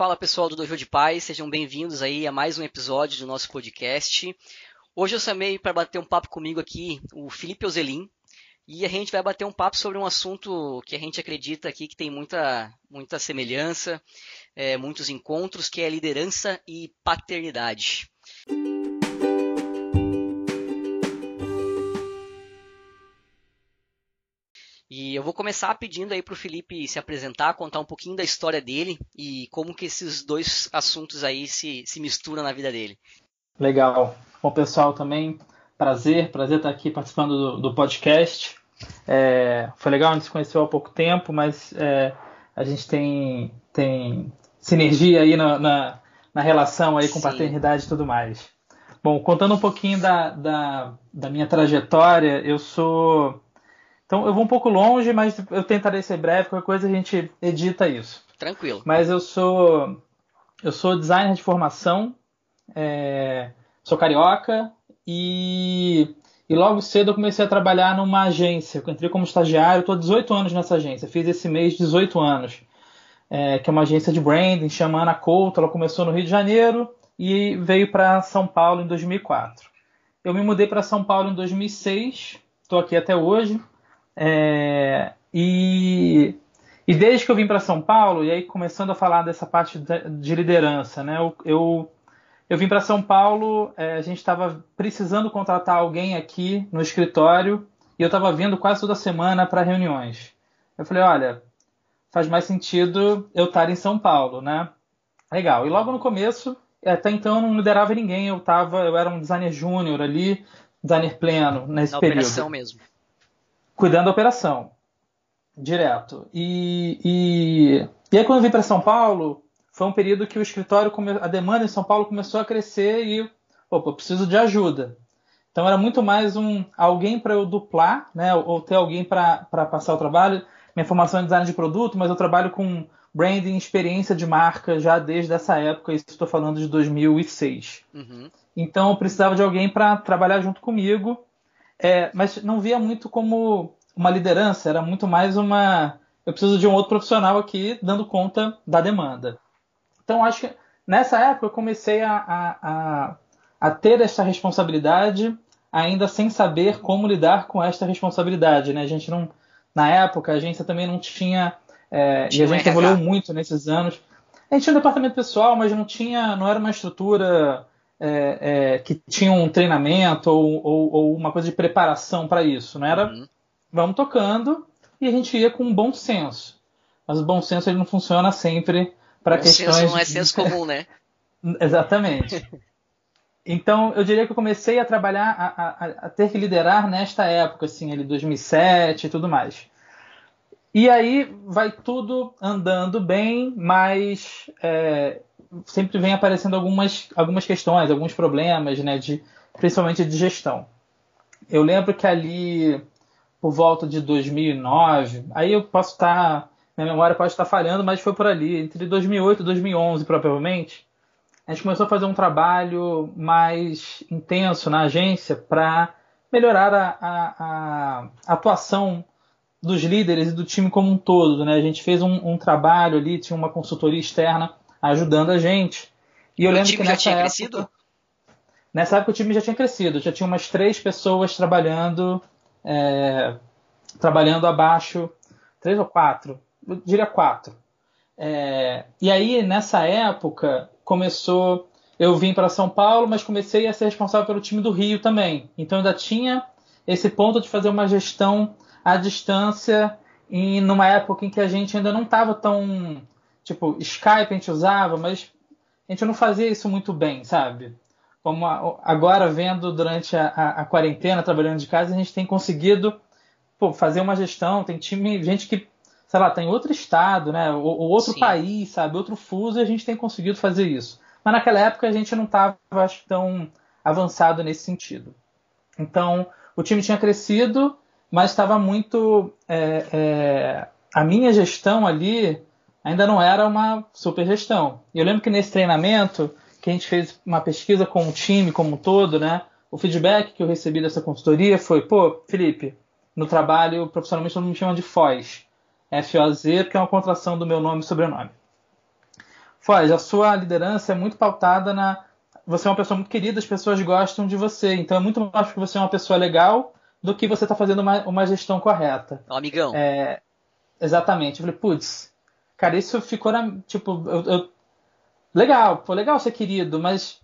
Fala pessoal do Dojo de Paz, sejam bem-vindos aí a mais um episódio do nosso podcast. Hoje eu chamei para bater um papo comigo aqui o Felipe Ozelin e a gente vai bater um papo sobre um assunto que a gente acredita aqui que tem muita, muita semelhança, é, muitos encontros, que é liderança e paternidade. E eu vou começar pedindo aí para o Felipe se apresentar, contar um pouquinho da história dele e como que esses dois assuntos aí se, se misturam na vida dele. Legal. Bom, pessoal, também prazer, prazer estar aqui participando do, do podcast. É, foi legal, a gente se conheceu há pouco tempo, mas é, a gente tem, tem sinergia aí na, na, na relação aí com Sim. paternidade e tudo mais. Bom, contando um pouquinho da, da, da minha trajetória, eu sou então eu vou um pouco longe, mas eu tentarei ser breve, qualquer coisa a gente edita isso. Tranquilo. Mas eu sou eu sou designer de formação, é, sou carioca e, e logo cedo eu comecei a trabalhar numa agência. Eu entrei como estagiário, estou 18 anos nessa agência, fiz esse mês 18 anos, é, que é uma agência de branding, chama Ana Couto. Ela começou no Rio de Janeiro e veio para São Paulo em 2004. Eu me mudei para São Paulo em 2006, estou aqui até hoje. É, e, e desde que eu vim para São Paulo, e aí começando a falar dessa parte de liderança, né? Eu, eu, eu vim para São Paulo, é, a gente estava precisando contratar alguém aqui no escritório e eu estava vindo quase toda semana para reuniões. Eu falei, olha, faz mais sentido eu estar em São Paulo, né? Legal. E logo no começo, até então eu não liderava ninguém, eu tava, eu era um designer júnior ali, designer pleno nesse Na período. operação mesmo cuidando da operação, direto. E, e, e aí quando eu vim para São Paulo, foi um período que o escritório, a demanda em São Paulo começou a crescer e, opa, eu preciso de ajuda. Então era muito mais um alguém para eu duplar, né, ou ter alguém para passar o trabalho. Minha formação é design de produto, mas eu trabalho com branding, experiência de marca já desde essa época, isso estou falando de 2006. Uhum. Então eu precisava de alguém para trabalhar junto comigo é, mas não via muito como uma liderança, era muito mais uma. Eu preciso de um outro profissional aqui dando conta da demanda. Então, acho que nessa época eu comecei a, a, a, a ter essa responsabilidade, ainda sem saber como lidar com esta responsabilidade. Né? A gente não. Na época, a agência também não tinha. É, tinha e a gente evoluiu muito nesses anos. A gente tinha um departamento pessoal, mas não tinha, não era uma estrutura é, é, que tinham um treinamento ou, ou, ou, uma coisa de preparação para isso. Não era uhum. Vamos tocando e a gente ia com um bom senso. Mas o bom senso ele não funciona sempre para questões. Senso não é senso comum, né? Exatamente. Então, eu diria que eu comecei a trabalhar, a, a, a, ter que liderar nesta época, assim, ali 2007 e tudo mais. E aí vai tudo andando bem, mas é, sempre vem aparecendo algumas, algumas questões, alguns problemas, né, de, principalmente de gestão. Eu lembro que ali, por volta de 2009, aí eu posso estar, minha memória pode estar falhando, mas foi por ali, entre 2008 e 2011, provavelmente, a gente começou a fazer um trabalho mais intenso na agência para melhorar a, a, a, atuação dos líderes e do time como um todo. Né? A gente fez um, um trabalho ali, tinha uma consultoria externa ajudando a gente. E eu o lembro que nessa já tinha época, crescido? Nessa época o time já tinha crescido, já tinha umas três pessoas trabalhando, é, trabalhando abaixo, três ou quatro, eu diria quatro. É, e aí nessa época começou, eu vim para São Paulo, mas comecei a ser responsável pelo time do Rio também. Então ainda tinha esse ponto de fazer uma gestão à distância e numa época em que a gente ainda não estava tão Tipo, Skype a gente usava, mas a gente não fazia isso muito bem, sabe? Como agora, vendo durante a, a, a, quarentena, trabalhando de casa, a gente tem conseguido pô, fazer uma gestão. Tem time, gente que, sei lá, está em outro estado, né? Ou, ou outro Sim. país, sabe? Outro fuso, e a gente tem conseguido fazer isso. Mas naquela época a gente não estava, acho, tão avançado nesse sentido. Então, o time tinha crescido, mas estava muito. É, é, a minha gestão ali ainda não era uma super gestão. E eu lembro que nesse treinamento, que a gente fez uma pesquisa com o time como um todo, né? O feedback que eu recebi dessa consultoria foi, pô, Felipe, no trabalho, profissionalmente, todo mundo me chama de FOZ. F-O-Z, porque é uma contração do meu nome e sobrenome. Foz, a sua liderança é muito pautada na. Você é uma pessoa muito querida, as pessoas gostam de você. Então é muito mais porque você é uma pessoa legal do que você está fazendo uma, uma, gestão correta. Um amigão. É, exatamente. Eu falei, putz, cara, isso ficou na. Tipo, eu, eu, legal, pô, legal ser querido, mas.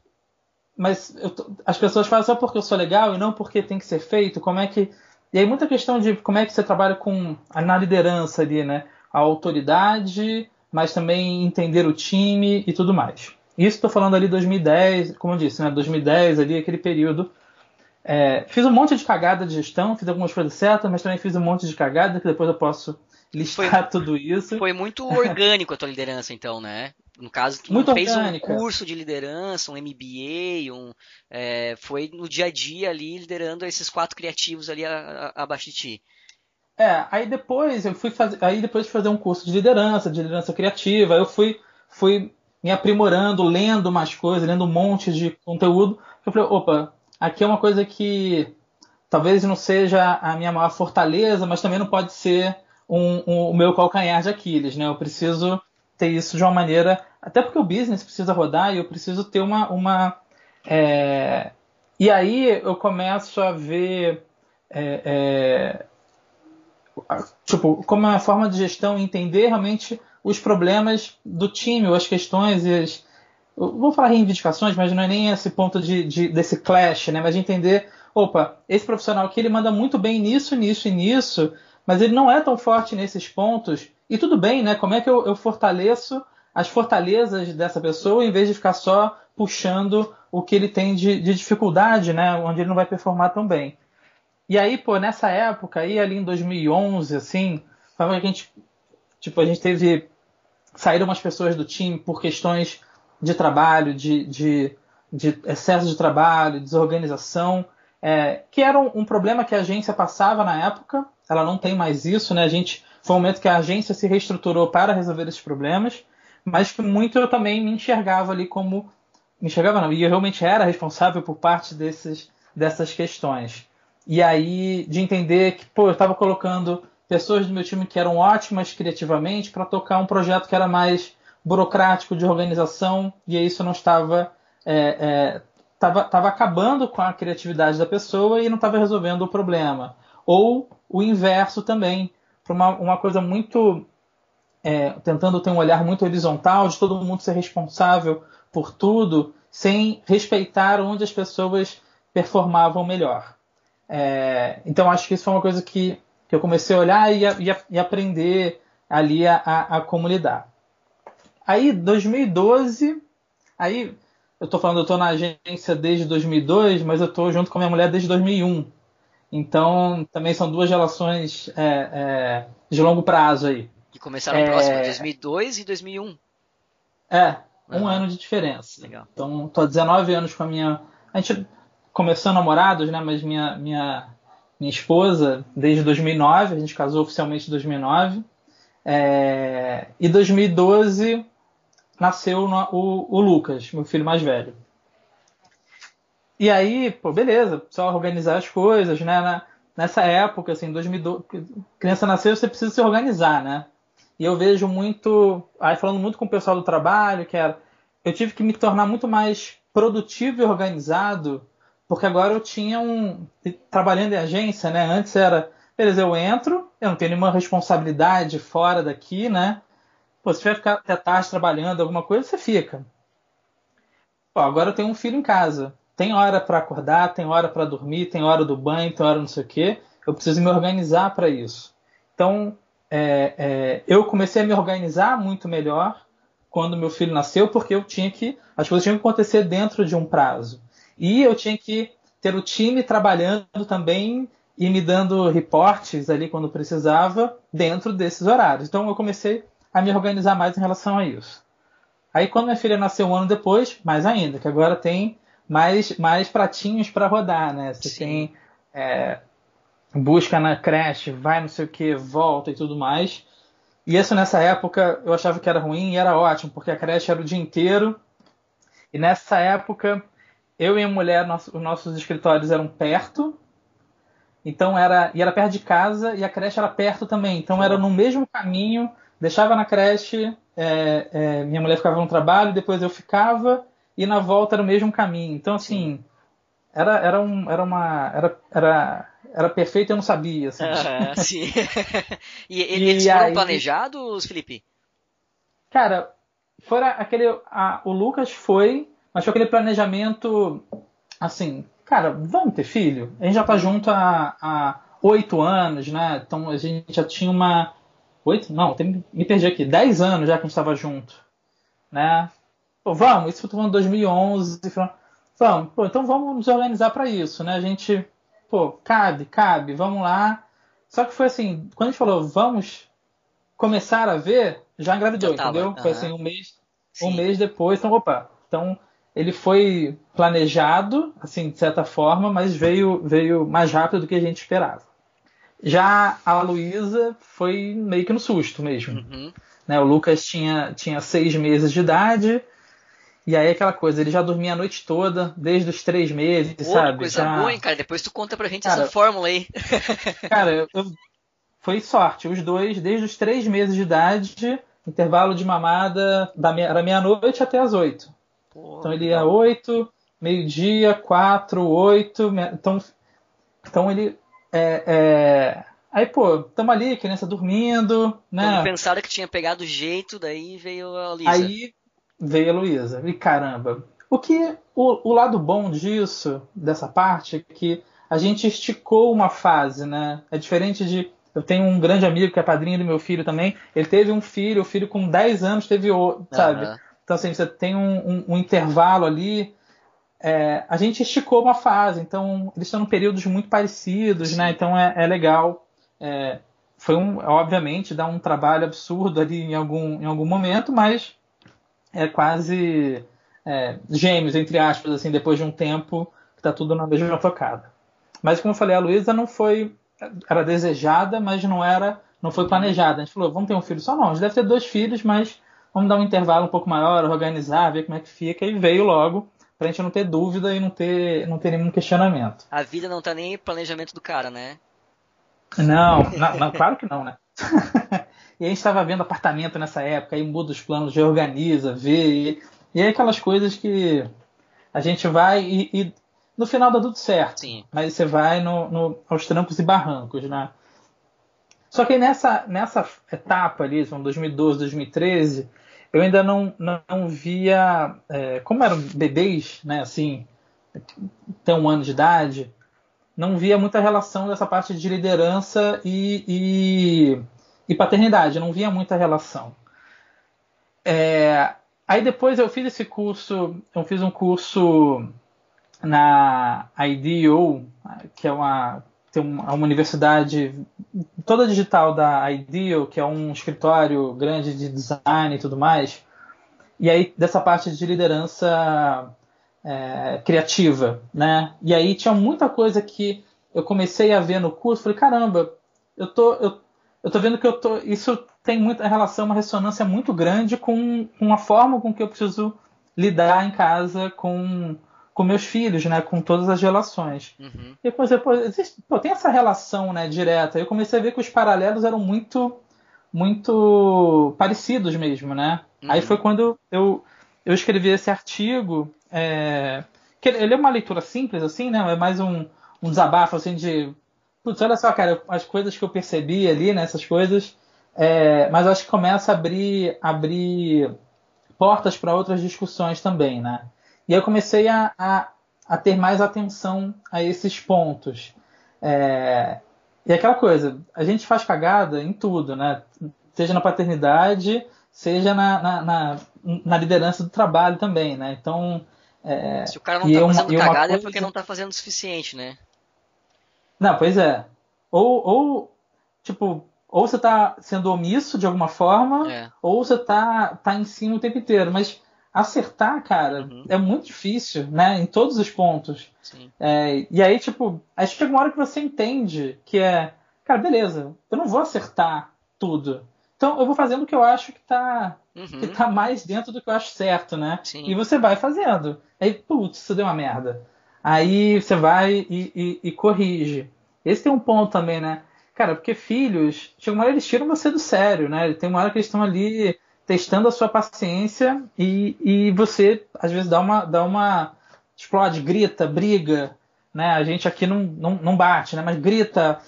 Mas eu, as pessoas falam só porque eu sou legal e não porque tem que ser feito. Como é que. E aí muita questão de como é que você trabalha com na liderança ali, né? A autoridade, mas também entender o time e tudo mais. Isso estou falando ali 2010, como eu disse, né? 2010 ali aquele período. É, fiz um monte de cagada de gestão, fiz algumas coisas certas, mas também fiz um monte de cagada que depois eu posso listar foi, tudo isso. Foi muito orgânico a tua liderança, então, né? No caso, tu muito fez orgânica. um curso de liderança, um MBA, um, é, foi no dia a dia ali liderando esses quatro criativos ali abaixo de ti. É, aí depois eu fui fazer, aí depois de fazer um curso de liderança, de liderança criativa, eu fui, fui me aprimorando, lendo mais coisas, lendo um monte de conteúdo. Eu falei, opa, aqui é uma coisa que talvez não seja a minha maior fortaleza, mas também não pode ser um, um, o meu calcanhar de Aquiles, né? Eu preciso ter isso de uma maneira, até porque o business precisa rodar e eu preciso ter uma, uma é... e aí eu começo a ver é, é tipo, como uma forma de gestão, entender realmente os problemas do time, ou as questões e as, vou falar reivindicações, mas não é nem esse ponto de, de, desse clash, né? Mas de entender, opa, esse profissional aqui ele manda muito bem nisso, nisso e nisso, mas ele não é tão forte nesses pontos. E tudo bem, né? Como é que eu, eu fortaleço as fortalezas dessa pessoa em vez de ficar só puxando o que ele tem de, de dificuldade, né? Onde ele não vai performar tão bem. E aí, pô, nessa época, aí ali em 2011, assim, a gente, tipo, a gente teve saíram umas pessoas do time por questões de trabalho, de, de, de excesso de trabalho, desorganização, é, que era um, um, problema que a agência passava na época. Ela não tem mais isso, né? A gente foi um momento que a agência se reestruturou para resolver esses problemas, mas que muito eu também me enxergava ali como me enxergava não, e eu realmente era responsável por parte desses, dessas questões. E aí de entender que, pô, eu estava colocando pessoas do meu time que eram ótimas criativamente para tocar um projeto que era mais burocrático de organização e isso não estava é, é, tava, tava acabando com a criatividade da pessoa e não estava resolvendo o problema. Ou o inverso também, para uma, uma coisa muito é, tentando ter um olhar muito horizontal de todo mundo ser responsável por tudo, sem respeitar onde as pessoas performavam melhor. É, então acho que isso foi uma coisa que, que eu comecei a olhar e, a, e, aprender ali a, a, a, como lidar. Aí 2012, aí eu estou falando, eu estou na agência desde 2002, mas eu estou junto com a minha mulher desde 2001. Então também são duas relações é, é, de longo prazo aí. Que começaram é, próximo, 2002 e 2001. É, um uhum. ano de diferença. Legal. Então estou há 19 anos com a minha. A gente começando namorados, né? Mas minha, minha, minha esposa, desde 2009, a gente casou oficialmente em 2009. É, e 2012 nasceu o, o Lucas, meu filho mais velho. E aí, pô, beleza, só organizar as coisas, né? Na, nessa época, assim, 2012, criança nasceu, você precisa se organizar, né? E eu vejo muito, aí falando muito com o pessoal do trabalho, que era, eu tive que me tornar muito mais produtivo e organizado porque agora eu tinha um. Trabalhando em agência, né? Antes era. Beleza, eu entro, eu não tenho nenhuma responsabilidade fora daqui, né? Pô, se tiver ficar até tarde trabalhando, alguma coisa, você fica. Pô, agora eu tenho um filho em casa. Tem hora para acordar, tem hora para dormir, tem hora do banho, tem hora não sei o quê. Eu preciso me organizar para isso. Então, é, é, eu comecei a me organizar muito melhor quando meu filho nasceu, porque eu tinha que. As coisas tinham que acontecer dentro de um prazo. E eu tinha que ter o time trabalhando também e me dando reportes ali quando precisava dentro desses horários. Então eu comecei a me organizar mais em relação a isso. Aí quando minha filha nasceu um ano depois, mais ainda, que agora tem mais, mais pratinhos para rodar, né? Você Sim. tem é, busca na creche, vai não sei o que, volta e tudo mais. E isso nessa época eu achava que era ruim e era ótimo, porque a creche era o dia inteiro. E nessa época eu e a mulher, nosso, os nossos escritórios eram perto, então era e era perto de casa e a creche era perto também, então era no mesmo caminho deixava na creche, é, é, minha mulher ficava no trabalho, depois eu ficava, e na volta era o mesmo caminho. Então, assim, era, era, um, era uma. Era, era, era perfeito eu não sabia. Assim. Ah, sim. e, eles e foram aí, planejados, Felipe? Cara, fora aquele. A, o Lucas foi, mas foi aquele planejamento assim, cara, vamos ter filho? A gente já tá junto há oito anos, né? Então a gente já tinha uma. Oito? Não, tem, me perdi aqui. Dez anos já que a gente estava junto, né? Pô, vamos, isso foi em 2011. Vamos, pô, então vamos nos organizar para isso, né? A gente, pô, cabe, cabe, vamos lá. Só que foi assim, quando a gente falou, vamos começar a ver, já engravidou, já entendeu? Uhum. Foi assim, um mês, um mês depois, então, opa, então ele foi planejado, assim, de certa forma, mas veio, veio mais rápido do que a gente esperava. Já a Luísa foi meio que no susto mesmo. Uhum. Né, o Lucas tinha, tinha seis meses de idade, e aí aquela coisa, ele já dormia a noite toda, desde os três meses, Pô, sabe? coisa já... boa, hein, cara? Depois tu conta pra gente cara, essa fórmula aí. cara, eu, foi sorte. Os dois, desde os três meses de idade, intervalo de mamada da meia, era meia-noite até as oito. então ele ia oito, meio-dia, quatro, oito. Então, então ele é, é... Aí, pô, tamo ali, criança dormindo, né? Quando pensaram que tinha pegado jeito, daí veio a Luísa. Aí veio a Luísa. E caramba, o que o, o, lado bom disso, dessa parte, é que a gente esticou uma fase, né? É diferente de. Eu tenho um grande amigo que é padrinho do meu filho também. Ele teve um filho, o filho com 10 anos teve outro, sabe? Uhum. Então, assim, você tem um, um, um intervalo ali é, a gente esticou uma fase, então eles estão em períodos muito parecidos, né? Então é, é legal. É, foi um, obviamente, dá um trabalho absurdo ali em algum, em algum momento, mas é quase é, gêmeos, entre aspas, assim, depois de um tempo que tá tudo na mesma tocada. Mas como eu falei, a Luísa não foi. Era desejada, mas não era. não foi planejada. A gente falou, vamos ter um filho só não. A gente deve ter dois filhos, mas vamos dar um intervalo um pouco maior, organizar, ver como é que fica, e veio logo pra gente não ter dúvida e não ter, não ter nenhum questionamento. A vida não tá nem em planejamento do cara, né? Não, não, não claro que não, né? e a gente estava vendo apartamento nessa época, aí muda os planos, reorganiza, vê, e, aí aquelas coisas que a gente vai e, e no final dá tudo certo. Sim. Mas você vai no, no, aos trancos e barrancos, né? Só que nessa, nessa etapa ali, 2012, 2013, eu ainda não, não via, é, como eram bebês, né, assim, até um ano de idade, não via muita relação dessa parte de liderança e, e, e paternidade, não via muita relação. É, aí depois eu fiz esse curso, eu fiz um curso na IDEO, que é uma, tem uma, uma universidade toda digital da IDEO, que é um escritório grande de design e tudo mais. E aí, dessa parte de liderança é, criativa, né? E aí tinha muita coisa que eu comecei a ver no curso, falei, caramba, eu tô, eu, eu tô vendo que eu tô. Isso tem muita relação, uma ressonância muito grande com, com a forma com que eu preciso lidar em casa com com meus filhos, né, com todas as relações. Uhum. E depois, depois existe, pô, tem essa relação, né, direta. Eu comecei a ver que os paralelos eram muito, muito parecidos mesmo, né. Uhum. Aí foi quando eu, eu escrevi esse artigo, é, que ele é uma leitura simples, assim, né, é mais um, um desabafo, assim, de, putz, olha só, cara, as coisas que eu percebi ali, né, essas coisas, é, mas acho que começa a abrir, abrir portas para outras discussões também, né. E eu comecei a, a, a ter mais atenção a esses pontos. É, e aquela coisa, a gente faz cagada em tudo, né? Seja na paternidade, seja na, na, na, na liderança do trabalho também, né? Então. É, Se o cara não tá fazendo uma, cagada coisa... é porque não tá fazendo o suficiente, né? Não, pois é. Ou, ou tipo, ou você tá sendo omisso de alguma forma, é. ou você tá, tá em cima o tempo inteiro. Mas acertar, cara, uhum. é muito difícil, né? Em todos os pontos. É, e aí, tipo, aí chega uma hora que você entende que é, cara, beleza, eu não vou acertar tudo. Então eu vou fazendo o que eu acho que tá, uhum. que tá mais dentro do que eu acho certo, né? Sim. E você vai fazendo. Aí, putz, isso deu uma merda. Aí você vai e, e, e corrige. Esse tem um ponto também, né? Cara, porque filhos, chega uma hora eles tiram você do sério, né? Tem uma hora que eles estão ali testando a sua paciência e, e você, às vezes, dá uma, dá uma. explode, grita, briga, né? A gente aqui não, não, não bate, né? Mas grita,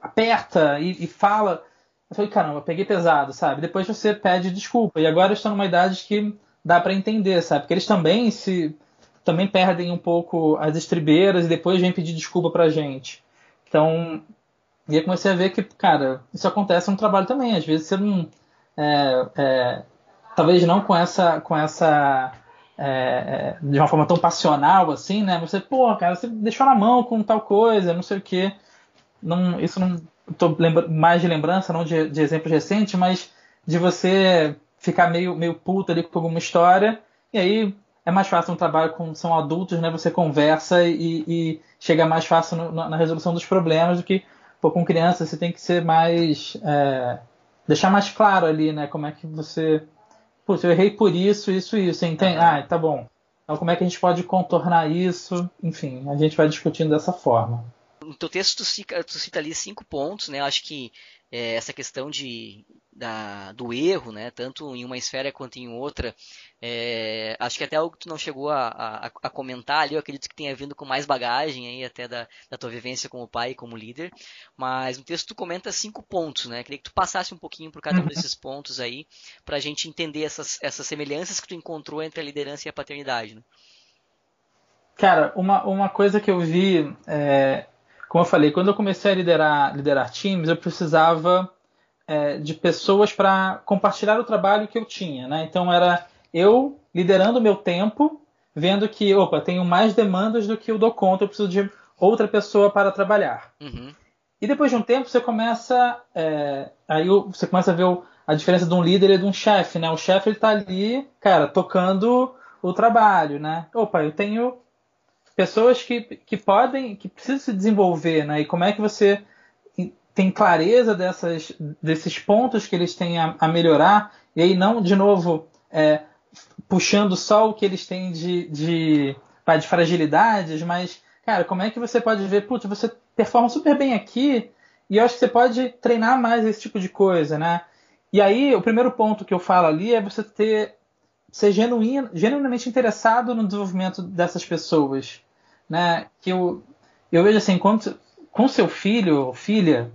aperta e, e fala. Eu falei, caramba, peguei pesado, sabe? Depois você pede desculpa. E agora estão numa idade que dá para entender, sabe? Porque eles também se também perdem um pouco as estribeiras e depois vêm pedir desculpa pra gente. Então, e aí comecei a ver que, cara, isso acontece no trabalho também. Às vezes você não. É, é, talvez não com essa. Com essa é, é de uma forma tão passional assim, né? Você, pô, cara, você deixou na mão com tal coisa, não sei o quê. Não, isso não. Tô mais de lembrança, não de, de exemplos recentes, mas de você ficar meio, meio puto ali com alguma história. E aí é mais fácil um trabalho com são adultos, né? Você conversa e, e chega mais fácil no, na resolução dos problemas do que pô, com criança você tem que ser mais é, deixar mais claro ali, né? Como é que você, putz, eu errei por isso, isso, isso, entende? Uhum. Ah, tá bom. Então como é que a gente pode contornar isso? Enfim, a gente vai discutindo dessa forma. No teu texto tu cita, tu cita ali cinco pontos, né? Eu acho que é, essa questão de, da, do erro, né? Tanto em uma esfera quanto em outra, é, acho que até algo que tu não chegou a, a, a, comentar ali, eu acredito que tenha vindo com mais bagagem aí até da, da tua vivência como pai e como líder. Mas no texto tu comenta cinco pontos, né? Queria que tu passasse um pouquinho por cada um uhum. desses pontos aí, para a gente entender essas, essas semelhanças que tu encontrou entre a liderança e a paternidade. Né? Cara, uma, uma coisa que eu vi, é, como eu falei, quando eu comecei a liderar, liderar times, eu precisava é, de pessoas para compartilhar o trabalho que eu tinha, né? Então era eu liderando o meu tempo, vendo que, opa, tenho mais demandas do que eu dou conta, eu preciso de outra pessoa para trabalhar. Uhum. E depois de um tempo você começa, é, aí você começa a ver o, a diferença de um líder e de um chefe, né? O chefe ele está ali, cara, tocando o trabalho, né? Opa, eu tenho pessoas que, que podem, que precisam se desenvolver, né? E como é que você tem clareza dessas, desses pontos que eles têm a, a melhorar e aí não, de novo, é, puxando só o que eles têm de, de, de fragilidades, mas, cara, como é que você pode ver, putz, você performa super bem aqui e eu acho que você pode treinar mais esse tipo de coisa, né? E aí, o primeiro ponto que eu falo ali é você ter ser genuinamente interessado no desenvolvimento dessas pessoas, né? Que eu, eu vejo assim, quando, com seu filho ou filha,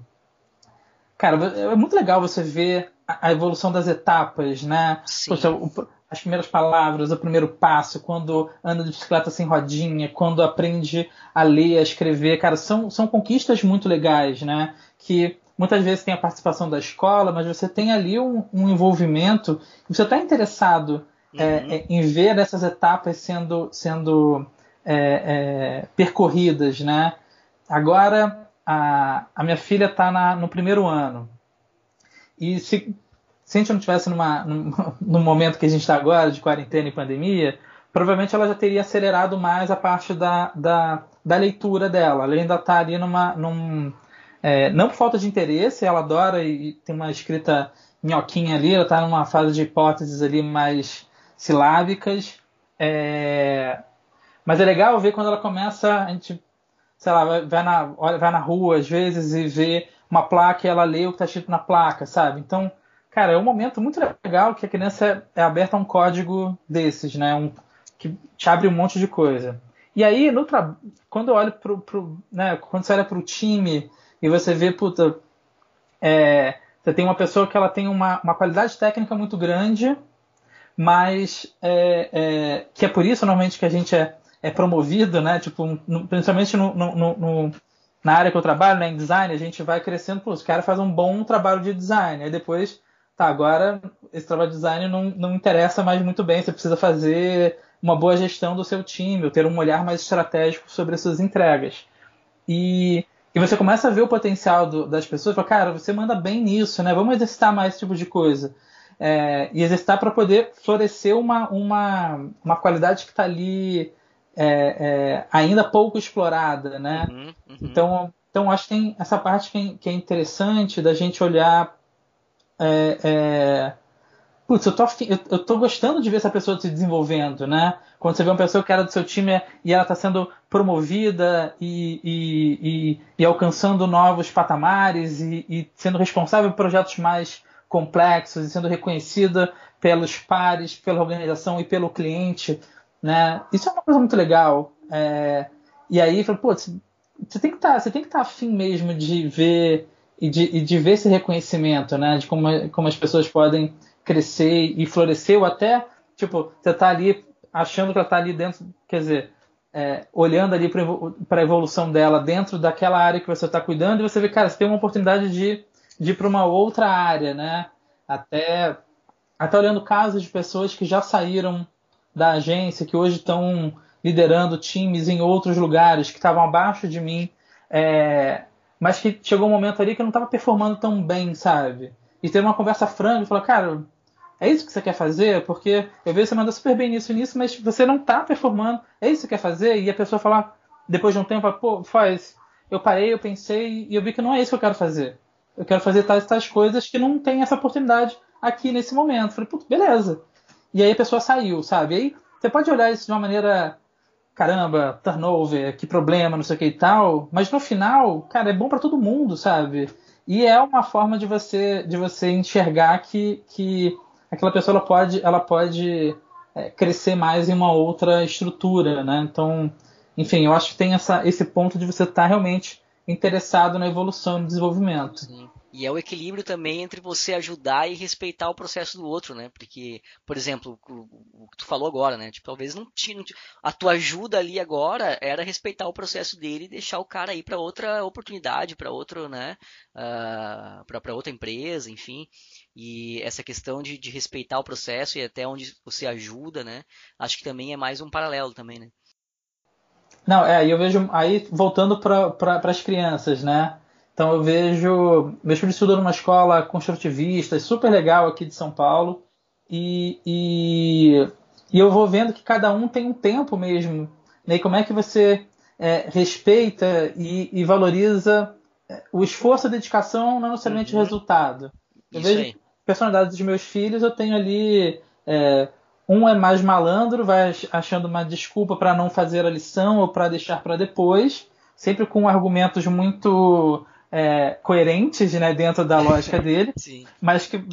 cara, é muito legal você ver a, evolução das etapas, né? Poxa, o, as primeiras palavras, o primeiro passo, quando anda de bicicleta sem rodinha, quando aprende a ler, a escrever, cara, são, são conquistas muito legais, né? Que muitas vezes tem a participação da escola, mas você tem ali um, um envolvimento, você está interessado é, uhum. é, em ver essas etapas sendo, sendo é, é percorridas, né? Agora, a, a minha filha está no primeiro ano. E se se a gente não tivesse numa, num, num momento que a gente está agora, de quarentena e pandemia, provavelmente ela já teria acelerado mais a parte da, da, da leitura dela. Ela ainda está ali numa. Num, é, não por falta de interesse, ela adora e, e tem uma escrita minhoquinha ali, ela está numa fase de hipóteses ali mais silábicas. É, mas é legal ver quando ela começa, a gente, sei lá, vai, na, vai na rua às vezes e vê uma placa e ela lê o que está escrito na placa, sabe? Então Cara, é um momento muito legal que a criança é aberta a um código desses, né? Um, que te abre um monte de coisa. E aí, no tra... quando eu olho pro, pro né, quando você olha pro time e você vê, puta, é, você tem uma pessoa que ela tem uma, uma qualidade técnica muito grande, mas é, é, que é por isso normalmente que a gente é, é promovido, né? Tipo, no, principalmente no, no, no, na área que eu trabalho, né, em design, a gente vai crescendo, pô, os caras fazem um bom trabalho de design, aí depois tá, agora esse trabalho de design não, não interessa mais muito bem, você precisa fazer uma boa gestão do seu time, ou ter um olhar mais estratégico sobre as suas entregas. E, e você começa a ver o potencial do, das pessoas, fala, cara, você manda bem nisso, né? Vamos exercitar mais esse tipo de coisa. É, e exercitar para poder florescer uma, uma, uma qualidade que está ali é, é, ainda pouco explorada, né? Uhum, uhum. Então, então acho que tem essa parte que é, que é interessante da gente olhar é, é, putz, eu tô, eu tô gostando de ver essa pessoa se desenvolvendo, né? Quando você vê uma pessoa que era do seu time e ela está sendo promovida e, e, e, e, alcançando novos patamares e, sendo responsável por projetos mais complexos e sendo reconhecida pelos pares, pela organização e pelo cliente, né? Isso é uma coisa muito legal. É, e aí, pô, você tem que tá, estar tá afim mesmo de ver e de, e de ver esse reconhecimento, né? De como, como as pessoas podem crescer e florescer, ou até, tipo, você está ali achando que ela está ali dentro, quer dizer, é, olhando ali para a evolução dela dentro daquela área que você está cuidando, e você vê, cara, você tem uma oportunidade de, de ir para uma outra área, né? Até, até olhando casos de pessoas que já saíram da agência, que hoje estão liderando times em outros lugares, que estavam abaixo de mim, é, mas que chegou um momento ali que eu não estava performando tão bem, sabe? E ter uma conversa franca e falar, cara, é isso que você quer fazer? Porque eu vejo você manda super bem nisso e nisso, mas você não está performando. É isso que você quer fazer? E a pessoa falar, depois de um tempo, pô, faz. Eu parei, eu pensei e eu vi que não é isso que eu quero fazer. Eu quero fazer tais tais coisas que não tem essa oportunidade aqui nesse momento. Falei, putz, beleza. E aí a pessoa saiu, sabe? Aí você pode olhar isso de uma maneira, caramba, turnover, que problema, não sei o que e tal. Mas no final, cara, é bom para todo mundo, sabe? E é uma forma de você de você enxergar que, que aquela pessoa ela pode, ela pode é, crescer mais em uma outra estrutura, né? Então, enfim, eu acho que tem essa, esse ponto de você estar tá realmente interessado na evolução e no desenvolvimento. Sim. E é o equilíbrio também entre você ajudar e respeitar o processo do outro, né? Porque, por exemplo, o, que tu falou agora, né? Tipo, talvez não tinha. A tua ajuda ali agora era respeitar o processo dele e deixar o cara ir para outra oportunidade, para outro, né? Uh, ah, para outra empresa, enfim. E essa questão de, de respeitar o processo e até onde você ajuda, né? Acho que também é mais um paralelo também, né? Não, é, eu vejo aí voltando para pra, as crianças, né? Então eu vejo. Meu filho estuda numa escola construtivista, super legal aqui de São Paulo. E, e, e, eu vou vendo que cada um tem um tempo mesmo. Né? E como é que você é, respeita e, e, valoriza é, o esforço, a dedicação, não necessariamente uhum. o resultado. Eu Isso vejo aí. personalidades dos meus filhos, eu tenho ali. É, um é mais malandro, vai achando uma desculpa para não fazer a lição ou para deixar para depois, sempre com argumentos muito é, coerentes né, dentro da lógica dele, mas que,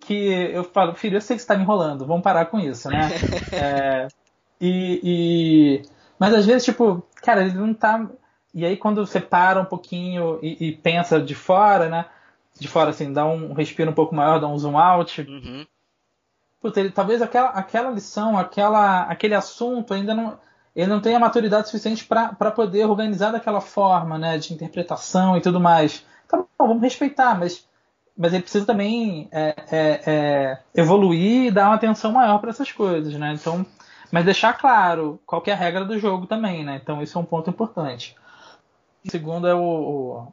que eu falo, filho, eu sei que você está me enrolando, vamos parar com isso, né? é, e, e, mas às vezes, tipo, cara, ele não tá. E aí quando você para um pouquinho e, e pensa de fora, né? De fora, assim, dá um respiro um pouco maior, dá um zoom out. Uhum. Puta, ele, talvez aquela, aquela lição, aquela, aquele assunto ainda não ele não tem a maturidade suficiente para poder organizar daquela forma, né, de interpretação e tudo mais. Tá bom, vamos respeitar, mas, mas ele precisa também é, é, é, evoluir e dar uma atenção maior para essas coisas, né? Então, mas deixar claro qual é a regra do jogo também, né? Então, isso é um ponto importante. O segundo é o, o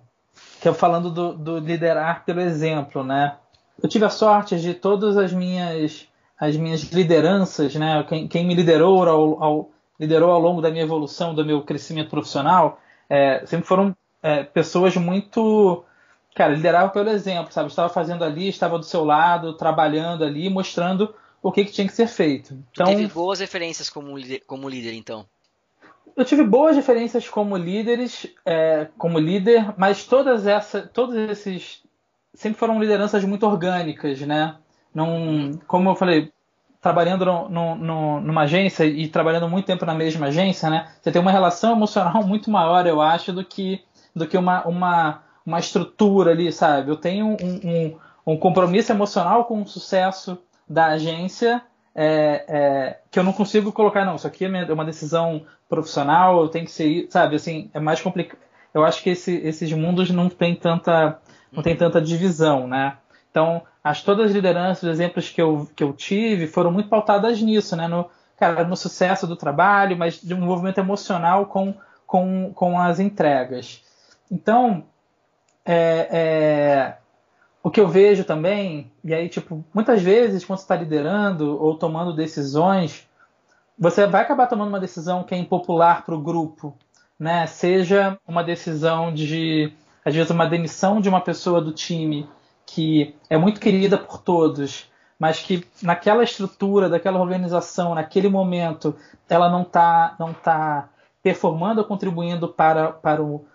que é falando do, do liderar pelo exemplo, né? Eu tive a sorte de todas as minhas as minhas lideranças, né? Quem, quem me liderou ao, ao liderou ao longo da minha evolução, do meu crescimento profissional, é, sempre foram é, pessoas muito. Cara, lideravam pelo exemplo, sabe? Estava fazendo ali, estava do seu lado, trabalhando ali, mostrando o que, que tinha que ser feito. Então, teve boas referências como líder, como líder, então? Eu tive boas referências como líderes, é, como líder, mas todas essas, todos esses sempre foram lideranças muito orgânicas, né? Como eu falei, trabalhando no, no, no, numa agência e trabalhando muito tempo na mesma agência, né? Você tem uma relação emocional muito maior, eu acho, do que, do que uma, uma, uma estrutura ali, sabe? Eu tenho um, um, um compromisso emocional com o sucesso da agência é, é, que eu não consigo colocar, não, isso aqui é uma decisão profissional, eu tenho que ser, sabe, assim, é mais complicado. Eu acho que esse, esses mundos não tem tanta, não tem tanta divisão, né? Então, as todas as lideranças, os exemplos que eu, que eu tive foram muito pautadas nisso, né? No, cara, no sucesso do trabalho, mas de um envolvimento emocional com, com, com as entregas. Então, é, é, o que eu vejo também, e aí, tipo, muitas vezes, quando você está liderando ou tomando decisões, você vai acabar tomando uma decisão que é impopular para o grupo, né? Seja uma decisão de, às vezes, uma demissão de uma pessoa do time que é muito querida por todos, mas que naquela estrutura, daquela organização, naquele momento, ela não está não tá performando ou contribuindo para, para o,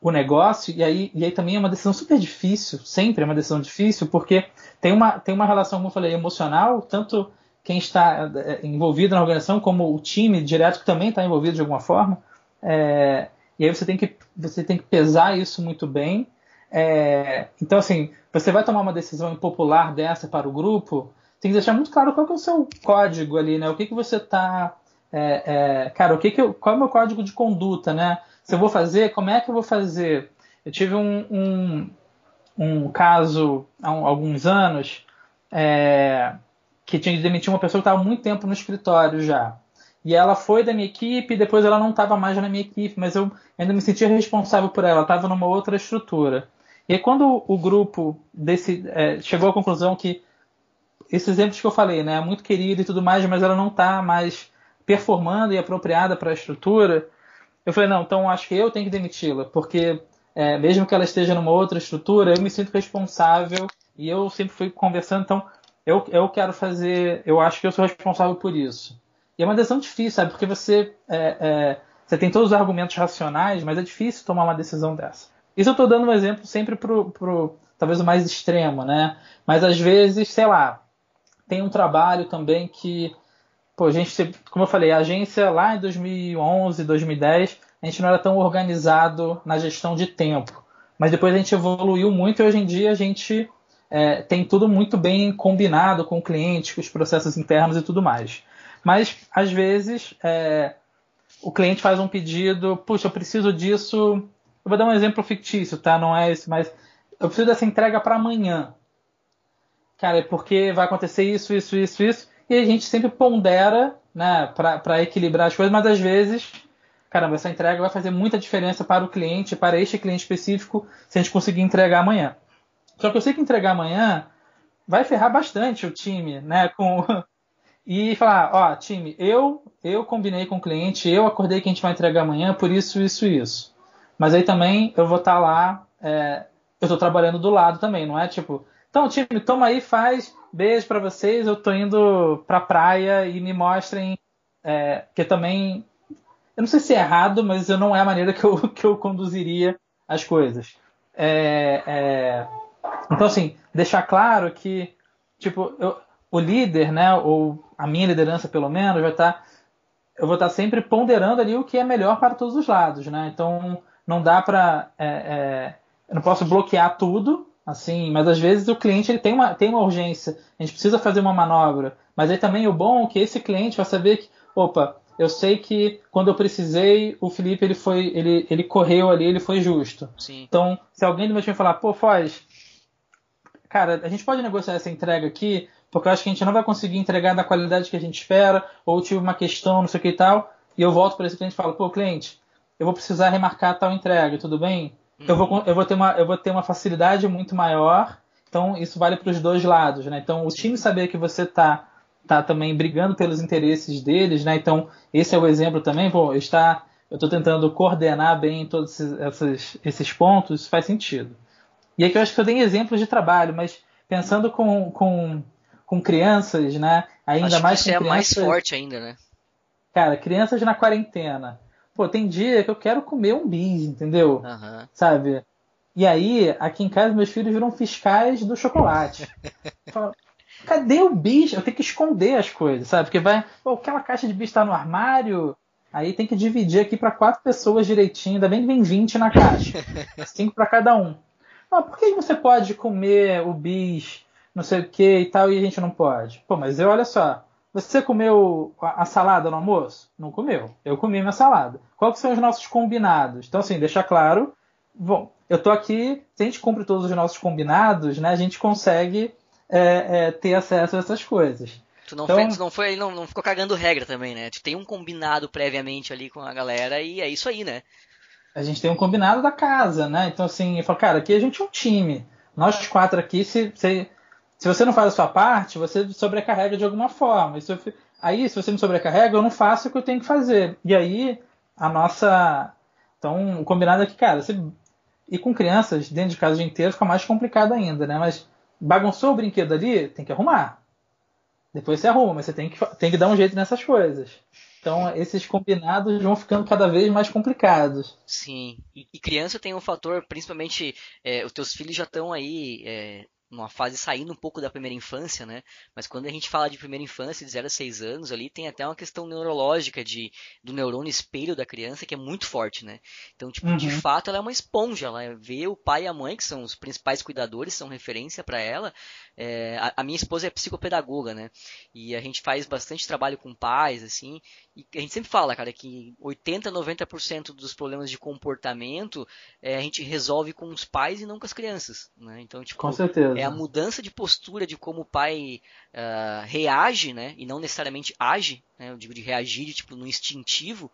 o negócio, e aí, e aí também é uma decisão super difícil, sempre é uma decisão difícil, porque tem uma, tem uma relação, como eu falei, emocional, tanto quem está é, envolvido na organização, como o time direto que também está envolvido de alguma forma. É, e aí você tem que, você tem que pesar isso muito bem. É, então, assim, você vai tomar uma decisão impopular dessa para o grupo, tem que deixar muito claro qual é o seu código ali, né? O que, que você está. É, é, cara, o que, que eu, qual é o meu código de conduta, né? Se eu vou fazer, como é que eu vou fazer? Eu tive um, um, um caso há um, alguns anos é, que tinha que demitir uma pessoa que estava muito tempo no escritório já. E ela foi da minha equipe, depois ela não estava mais na minha equipe, mas eu ainda me sentia responsável por ela, estava numa outra estrutura. E aí, quando o grupo desse, é, chegou à conclusão que esses exemplos que eu falei, né, é muito querida e tudo mais, mas ela não está mais performando e apropriada para a estrutura, eu falei, não, então acho que eu tenho que demiti-la, porque é, mesmo que ela esteja numa outra estrutura, eu me sinto responsável e eu sempre fui conversando, então eu, eu quero fazer, eu acho que eu sou responsável por isso. E é uma decisão difícil, sabe? Porque você, é, é, você tem todos os argumentos racionais, mas é difícil tomar uma decisão dessa. Isso eu estou dando um exemplo sempre pro, pro talvez o mais extremo, né? Mas às vezes, sei lá, tem um trabalho também que, pô, a gente, como eu falei, a agência lá em 2011, 2010, a gente não era tão organizado na gestão de tempo. Mas depois a gente evoluiu muito e hoje em dia a gente é, tem tudo muito bem combinado com o cliente, com os processos internos e tudo mais. Mas, às vezes, é, o cliente faz um pedido, puxa, eu preciso disso. Eu vou dar um exemplo fictício, tá? Não é esse, mas eu preciso dessa entrega para amanhã. Cara, é porque vai acontecer isso, isso, isso, isso. E a gente sempre pondera, né, para equilibrar as coisas, mas às vezes, caramba, essa entrega vai fazer muita diferença para o cliente, para este cliente específico, se a gente conseguir entregar amanhã. Só que eu sei que entregar amanhã vai ferrar bastante o time, né, com e falar, ó, time, eu eu combinei com o cliente, eu acordei que a gente vai entregar amanhã, por isso, isso, isso. Mas aí também eu vou estar tá lá, é, eu estou trabalhando do lado também, não é tipo, então time, toma aí, faz, beijo para vocês, eu estou indo pra praia e me mostrem, é, que também, eu não sei se é errado, mas eu não é a maneira que eu, que eu conduziria as coisas. É, é, então assim, deixar claro que, tipo, eu, o líder, né, ou a minha liderança pelo menos, vai estar, tá, eu vou estar tá sempre ponderando ali o que é melhor para todos os lados, né? Então não dá para, é, é, eu não posso bloquear tudo, assim, mas às vezes o cliente ele tem uma, tem uma urgência, a gente precisa fazer uma manobra, mas aí também o bom é que esse cliente vai saber que, opa, eu sei que quando eu precisei, o Felipe ele foi, ele, ele correu ali, ele foi justo. Sim. Então, se alguém do meu time falar, pô, Foz, cara, a gente pode negociar essa entrega aqui, porque eu acho que a gente não vai conseguir entregar da qualidade que a gente espera, ou tive uma questão, não sei o que e tal, e eu volto para esse cliente e falo, pô, cliente, eu vou precisar remarcar tal entrega, tudo bem? Uhum. Eu, vou, eu, vou ter uma, eu vou ter uma facilidade muito maior, então isso vale para os dois lados, né? Então o time saber que você está tá também brigando pelos interesses deles, né? Então esse é o exemplo também, pô, está eu estou tentando coordenar bem todos esses, esses pontos, isso faz sentido. E aqui eu acho que eu dei exemplos de trabalho, mas pensando com, com com crianças, né? Ainda Acho mais que isso é mais forte ainda, né? Cara, crianças na quarentena. Pô, tem dia que eu quero comer um bis, entendeu? Uhum. Sabe? E aí, aqui em casa, meus filhos viram fiscais do chocolate. Fala, cadê o bis? Eu tenho que esconder as coisas, sabe? Porque vai, pô, aquela caixa de bis tá no armário, aí tem que dividir aqui para quatro pessoas direitinho, ainda bem que vem 20 na caixa. Cinco para cada um. Não, por que você pode comer o bis não sei o que e tal, e a gente não pode. Pô, mas eu, olha só, você comeu a, salada no almoço? Não comeu. Eu comi minha salada. Quais são os nossos combinados? Então, assim, deixar claro. Bom, eu tô aqui, se a gente cumpre todos os nossos combinados, né, a gente consegue é, é, ter acesso a essas coisas. Tu não, então, tu não, foi, não, não ficou cagando regra também, né? Tu tem um combinado previamente ali com a galera e é isso aí, né? A gente tem um combinado da casa, né? Então, assim, eu falo, cara, aqui a gente é um time. Nós quatro aqui, se, se se você não faz a sua parte, você sobrecarrega de alguma forma. Eu, aí, se você me sobrecarrega, eu não faço o que eu tenho que fazer. E aí, a nossa. Então, o combinado é que, cara, você... e com crianças dentro de casa o dia inteiro fica mais complicado ainda, né? Mas bagunçou o brinquedo ali, tem que arrumar. Depois você arruma, mas você tem que, tem que dar um jeito nessas coisas. Então, esses combinados vão ficando cada vez mais complicados. Sim. E, e criança tem um fator, principalmente, é, os teus filhos já estão aí é, numa fase saindo um pouco da primeira infância, né? Mas quando a gente fala de primeira infância, de 0 a 6 anos, ali tem até uma questão neurológica de, do neurônio espelho da criança que é muito forte, né? Então, tipo, uhum. de fato, ela é uma esponja, ela vê o pai e a mãe, que são os principais cuidadores, são referência para ela. É, a, a, minha esposa é psicopedagoga, né? E a gente faz bastante trabalho com pais, assim, e a gente sempre fala, cara, que 80, 90% dos problemas de comportamento é, a gente resolve com os pais e não com as crianças, né? Então, tipo, com certeza é a mudança de postura de como o pai uh, reage, né? E não necessariamente age, né? Eu digo de reagir, tipo, no instintivo,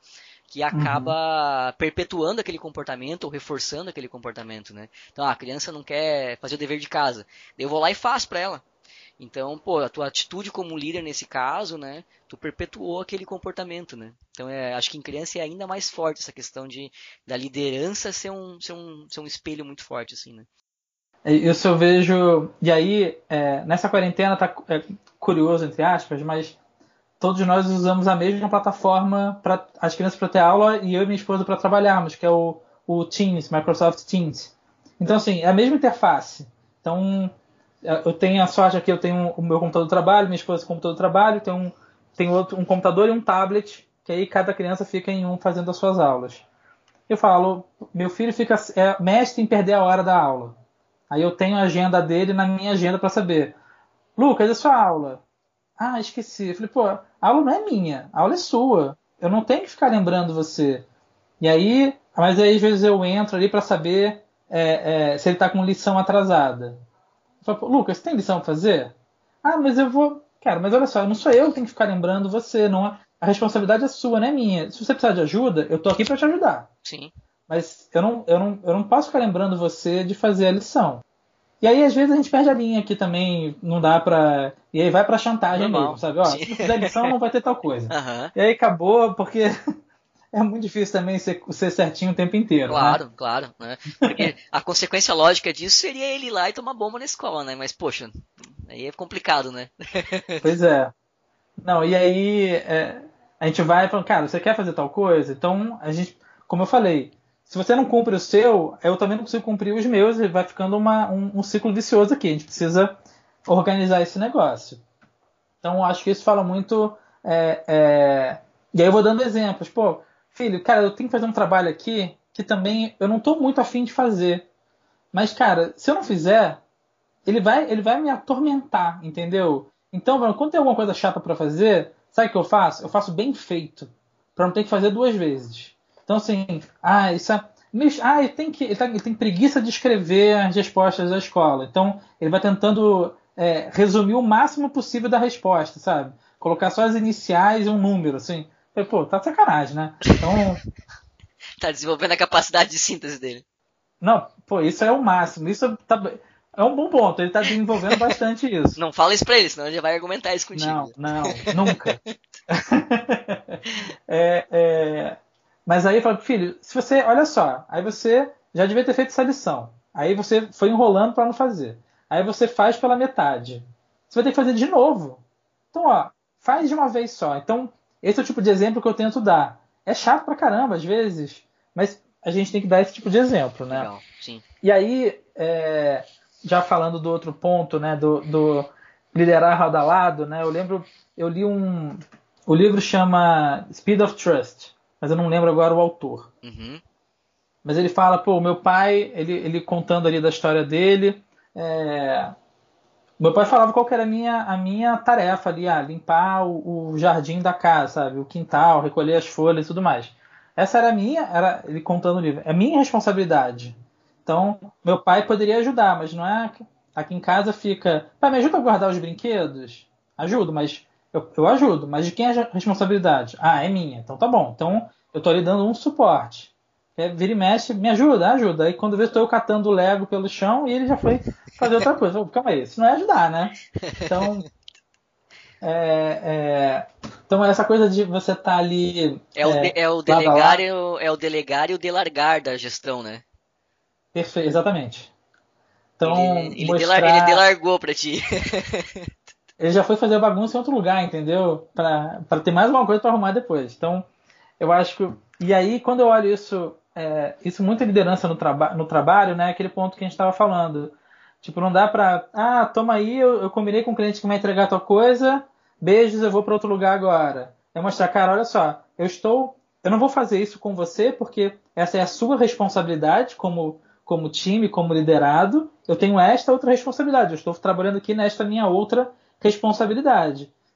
que acaba uhum. perpetuando aquele comportamento ou reforçando aquele comportamento, né? Então, a criança não quer fazer o dever de casa. Eu vou lá e faço para ela. Então, pô, a tua atitude como líder nesse caso, né? Tu perpetuou aquele comportamento, né? Então, é, acho que em criança é ainda mais forte essa questão de da liderança ser um, ser um, ser um espelho muito forte, assim, né? Isso eu vejo. E aí, é, nessa quarentena, tá é, curioso, entre aspas, mas todos nós usamos a mesma plataforma para as crianças para ter aula e eu e minha esposa para trabalharmos, que é o, o Teams, Microsoft Teams. Então, assim, é a mesma interface. Então, é, eu tenho a sorte aqui, eu tenho o meu computador de trabalho, minha esposa o computador de trabalho, tem um, tem outro, um computador e um tablet, que aí cada criança fica em um fazendo as suas aulas. Eu falo, meu filho fica é, mestre em perder a hora da aula. Aí eu tenho a agenda dele na minha agenda para saber. Lucas, é sua aula? Ah, esqueci. Eu falei, pô, a aula não é minha, a aula é sua. Eu não tenho que ficar lembrando você. E aí, mas aí às vezes eu entro ali para saber é, é, se ele está com lição atrasada. Eu falo, Lucas, você tem lição para fazer? Ah, mas eu vou. Cara, mas olha só, não sou eu que tenho que ficar lembrando você, não é... A responsabilidade é sua, não é minha. Se você precisar de ajuda, eu tô aqui para te ajudar. Sim mas eu não, eu, não, eu não posso ficar lembrando você de fazer a lição. E aí, às vezes, a gente perde a linha aqui também, não dá pra. E aí vai pra chantagem Normal. mesmo, sabe? Ó, se não fizer lição, não vai ter tal coisa. Uhum. E aí acabou, porque é muito difícil também ser, ser certinho o tempo inteiro. Né? Claro, né? claro. Né? Porque a consequência lógica disso seria ele ir lá e tomar bomba na escola, né? Mas, poxa, aí é complicado, né? pois é. Não, e aí é, a gente vai falando, cara, você quer fazer tal coisa? Então, a gente, como eu falei, se você não cumpre o seu, eu também não consigo cumprir os meus, e vai ficando uma, um, um, ciclo vicioso aqui. A gente precisa organizar esse negócio. Então, acho que isso fala muito. É, é... E aí eu vou dando exemplos. Pô, filho, cara, eu tenho que fazer um trabalho aqui que também eu não estou muito afim de fazer. Mas, cara, se eu não fizer, ele vai, ele vai me atormentar, entendeu? Então, quando tem alguma coisa chata para fazer, sabe o que eu faço? Eu faço bem feito, para não ter que fazer duas vezes. Então, assim, ah, isso é. Ah, ele tem, que, ele, tá, ele tem preguiça de escrever as respostas da escola. Então, ele vai tentando é, resumir o máximo possível da resposta, sabe? Colocar só as iniciais e um número, assim. Pô, tá sacanagem, né? Então. tá desenvolvendo a capacidade de síntese dele. Não, pô, isso é o máximo. Isso tá, é um bom ponto. Ele tá desenvolvendo bastante isso. Não fala isso pra ele, senão ele já vai argumentar isso contigo. Não, não, nunca. é, é, mas aí eu falo, filho, se você, olha só, aí você já devia ter feito essa lição. Aí você foi enrolando para não fazer. Aí você faz pela metade. Você vai ter que fazer de novo. Então, ó, faz de uma vez só. Então, esse é o tipo de exemplo que eu tento dar. É chato pra caramba, às vezes, mas a gente tem que dar esse tipo de exemplo, né? Legal, sim. E aí, é, já falando do outro ponto, né, do, do liderar lado a lado, né, eu lembro, eu li um, o livro chama Speed of Trust, mas eu não lembro agora o autor. Uhum. Mas ele fala, pô, meu pai, ele, ele contando ali da história dele, é... meu pai falava qual era a minha, a minha tarefa ali, ah, limpar o, o, jardim da casa, sabe, o quintal, recolher as folhas e tudo mais. Essa era a minha, era ele contando o livro, é minha responsabilidade. Então, meu pai poderia ajudar, mas não é aqui em casa fica, pai, me ajuda a guardar os brinquedos? Ajudo, mas eu, eu ajudo, mas de quem é a responsabilidade? Ah, é minha. Então tá bom. Então eu tô lhe dando um suporte. É, vira e mexe, me ajuda, ajuda. Aí quando eu estou catando o Lego pelo chão e ele já foi fazer outra coisa. Oh, calma aí, isso não é ajudar, né? Então. É, é, então essa coisa de você estar tá ali. É o, é, é o delegar e o, é o delegar e o delargar da gestão, né? Perfeito, exatamente. Então, ele, ele, mostrar... delar, ele delargou para ti. ele já foi fazer bagunça em outro lugar, entendeu? Para ter mais uma coisa para arrumar depois. Então, eu acho que. E aí, quando eu olho isso, é, isso muita liderança no, traba no trabalho, né? Aquele ponto que a gente estava falando. Tipo, não dá pra. Ah, toma aí, eu, eu combinei com o cliente que vai entregar a tua coisa, beijos, eu vou para outro lugar agora. É mostrar, cara, olha só, eu estou. Eu não vou fazer isso com você porque essa é a sua responsabilidade como, como time, como liderado. Eu tenho esta outra responsabilidade. Eu estou trabalhando aqui nesta minha outra responsabilidade.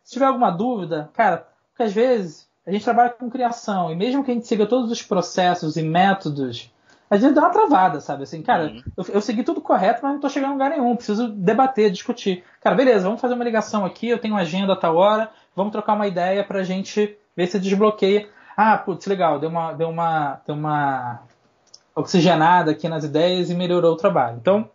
Se tiver alguma dúvida, cara, porque às vezes a gente trabalha com criação e mesmo que a gente siga todos os processos e métodos, a gente dá uma travada, sabe? Assim, cara, uhum. eu, eu, segui tudo correto, mas não estou chegando a lugar nenhum. Preciso debater, discutir. Cara, beleza, vamos fazer uma ligação aqui, eu tenho uma agenda a tal hora, vamos trocar uma ideia para a gente ver se desbloqueia. Ah, putz, legal, deu uma, deu uma, deu uma oxigenada aqui nas ideias e melhorou o trabalho. Então,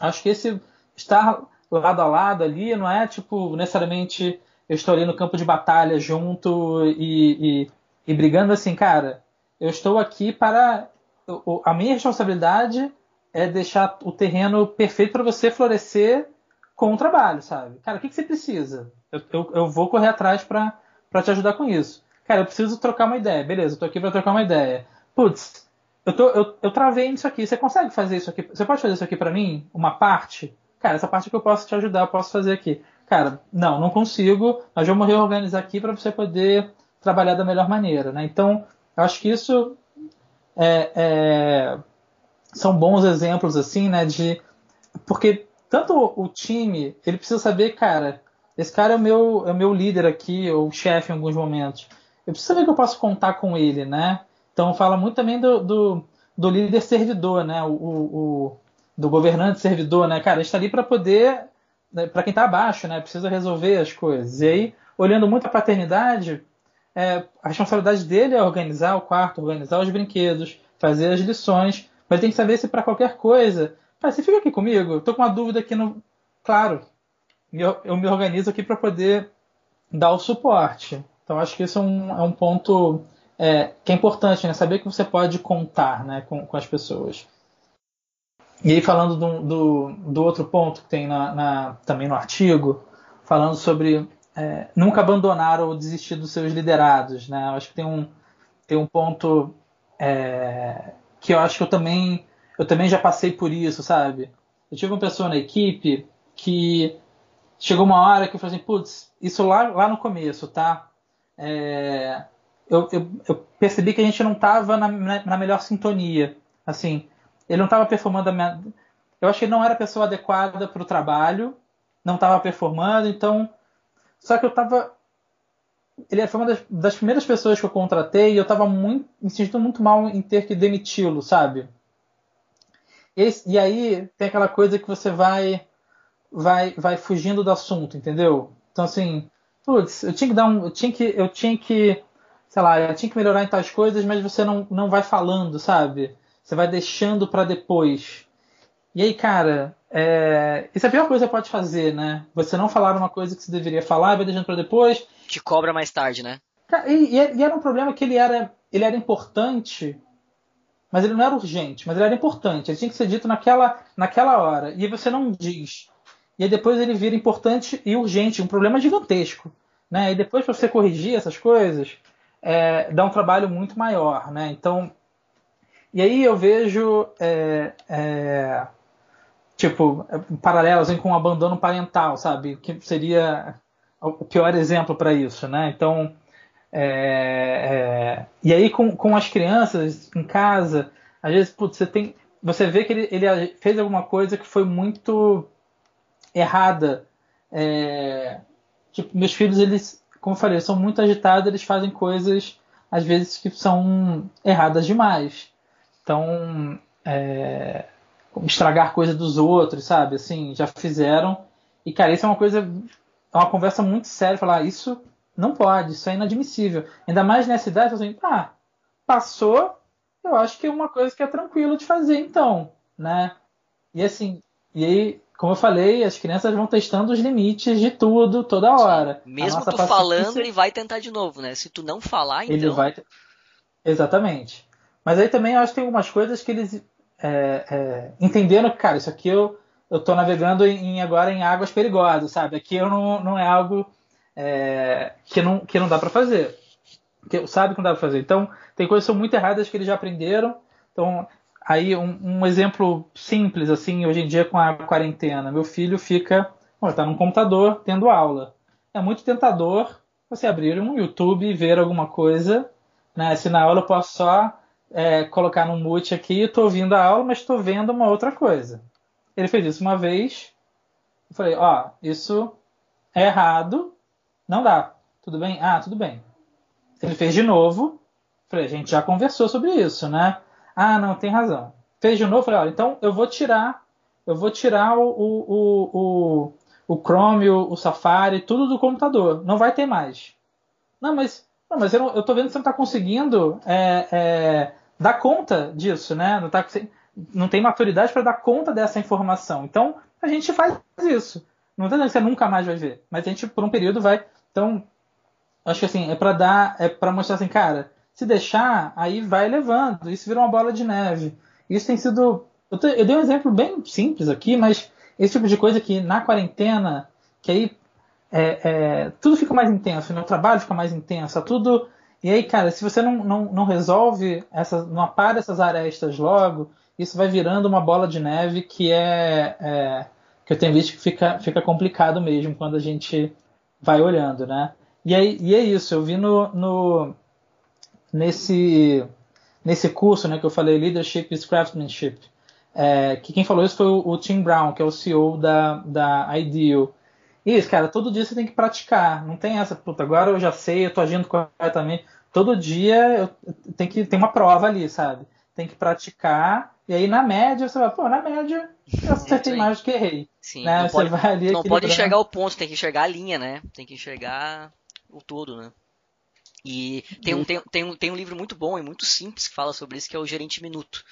acho que esse estar lado a lado ali, não é tipo necessariamente eu estou ali no campo de batalha junto e, e, e brigando assim, cara. Eu estou aqui para. A minha responsabilidade é deixar o terreno perfeito para você florescer com o trabalho, sabe? Cara, o que, que você precisa? Eu, eu, eu vou correr atrás para te ajudar com isso. Cara, eu preciso trocar uma ideia. Beleza, eu tô aqui para trocar uma ideia. Putz, eu, tô, eu, eu travei nisso aqui. Você consegue fazer isso aqui? Você pode fazer isso aqui para mim? Uma parte? Cara, essa parte que eu posso te ajudar, eu posso fazer aqui. Cara, não, não consigo, mas vamos reorganizar aqui para você poder trabalhar da melhor maneira, né? Então, eu acho que isso é, é, são bons exemplos, assim, né, de... Porque tanto o time, ele precisa saber, cara, esse cara é o meu, é o meu líder aqui, ou chefe em alguns momentos. Eu preciso saber que eu posso contar com ele, né? Então, fala muito também do, do, do líder servidor, né? O, o, do governante servidor, né? Cara, a gente está ali para poder, né, para quem está abaixo, né? Precisa resolver as coisas. E aí, olhando muito a paternidade, é, a responsabilidade dele é organizar o quarto, organizar os brinquedos, fazer as lições, mas tem que saber se para qualquer coisa, ah, você fica aqui comigo, eu tô com uma dúvida aqui no, claro, eu, eu me organizo aqui para poder dar o suporte. Então acho que isso é um, é um ponto é, que é importante, né? Saber que você pode contar, né, com, com as pessoas. E aí, falando do, do, do outro ponto que tem na, na, também no artigo, falando sobre é, nunca abandonar ou desistir dos seus liderados. Né? Eu acho que tem um, tem um ponto é, que eu acho que eu também, eu também já passei por isso, sabe? Eu tive uma pessoa na equipe que chegou uma hora que eu falei assim, putz, isso lá, lá no começo, tá? É, eu, eu, eu, percebi que a gente não estava na, na melhor sintonia. Assim, ele não estava performando a minha... Eu acho que ele não era a pessoa adequada para o trabalho, não estava performando, então. Só que eu estava. Ele foi uma das, das, primeiras pessoas que eu contratei e eu estava me sentindo muito mal em ter que demiti-lo, sabe? E, e aí tem aquela coisa que você vai, vai, vai fugindo do assunto, entendeu? Então assim, putz, eu tinha que dar um, eu tinha que, eu tinha que, sei lá, eu tinha que melhorar em tais coisas, mas você não, não vai falando, sabe? Você vai deixando para depois. E aí, cara, é... isso é a pior coisa que você pode fazer, né? Você não falar uma coisa que você deveria falar, vai deixando para depois. Te cobra mais tarde, né? E, e, era um problema que ele era, ele era importante, mas ele não era urgente, mas ele era importante. Ele tinha que ser dito naquela, naquela hora. E aí você não diz. E aí depois ele vira importante e urgente, um problema gigantesco. Né? E depois para você corrigir essas coisas, é, dá um trabalho muito maior. Né? Então, e aí eu vejo, é, é, tipo, paralelos com o abandono parental, sabe? Que seria o pior exemplo para isso, né? Então, é, é, e aí com, com as crianças em casa, às vezes, putz, você tem, você vê que ele, ele fez alguma coisa que foi muito errada. É, tipo, meus filhos, eles, como eu falei, são muito agitados, eles fazem coisas às vezes que são erradas demais. Então, é, estragar coisa dos outros, sabe? Assim, já fizeram. E, cara, isso é uma coisa. É uma conversa muito séria. Falar, ah, isso não pode, isso é inadmissível. Ainda mais nessa idade, assim, ah, passou, eu acho que é uma coisa que é tranquilo de fazer, então, né? E assim, e aí, como eu falei, as crianças vão testando os limites de tudo, toda hora. Mesmo tu falando, ele vai tentar de novo, né? Se tu não falar, então. Ele vai. Exatamente. Mas aí também eu acho que tem algumas coisas que eles é, é, entenderam que, cara, isso aqui eu, eu tô navegando em, agora em águas perigosas, sabe? Aqui eu não, não é algo é, que, não, que não dá para fazer. Que, sabe que não dá para fazer. Então, tem coisas que são muito erradas que eles já aprenderam. Então, aí um, um exemplo simples, assim, hoje em dia com a quarentena. Meu filho fica, está num computador tendo aula. É muito tentador você abrir um YouTube e ver alguma coisa. Né? Se na aula eu posso só é, colocar no mute aqui, estou ouvindo a aula, mas estou vendo uma outra coisa. Ele fez isso uma vez. Eu falei, ó, isso é errado, não dá. Tudo bem? Ah, tudo bem. Ele fez de novo. Falei, a gente já conversou sobre isso, né? Ah, não, tem razão. Fez de novo, falei, olha, então eu vou tirar, eu vou tirar o, o, o, o Chrome, o, o Safari, tudo do computador. Não vai ter mais. Não, mas, não, mas eu, não, eu tô vendo que você não está conseguindo é, é, dar conta disso, né? Não, tá, não tem maturidade para dar conta dessa informação. Então, a gente faz isso. Não dizendo que você nunca mais vai ver, mas a gente, por um período, vai. Então, acho que assim, é para dar, é para mostrar assim, cara, se deixar, aí vai levando. Isso vira uma bola de neve. Isso tem sido. Eu, te, eu dei um exemplo bem simples aqui, mas esse tipo de coisa que na quarentena, que aí é, é, tudo fica mais intenso, né? o trabalho fica mais intenso, tudo. E aí, cara, se você não, não, não resolve, essa, não apara essas arestas logo, isso vai virando uma bola de neve que é, é, que eu tenho visto que fica, fica complicado mesmo quando a gente vai olhando, né? E, aí, e é isso, eu vi no, no nesse nesse curso, né, que eu falei Leadership is Craftsmanship, é, que quem falou isso foi o, o, Tim Brown, que é o CEO da, da Ideal. Isso, cara, todo dia você tem que praticar. Não tem essa, puta, agora eu já sei, eu tô agindo corretamente. Todo dia eu, tem que tem uma prova ali, sabe? Tem que praticar. E aí, na média, você vai, pô, na média, eu acertei mais do que errei. Sim, né? não, pode, não pode enxergar o ponto, tem que enxergar a linha, né? Tem que enxergar o todo, né? E tem um, tem, tem, um, tem um livro muito bom e muito simples que fala sobre isso, que é o Gerente Minuto.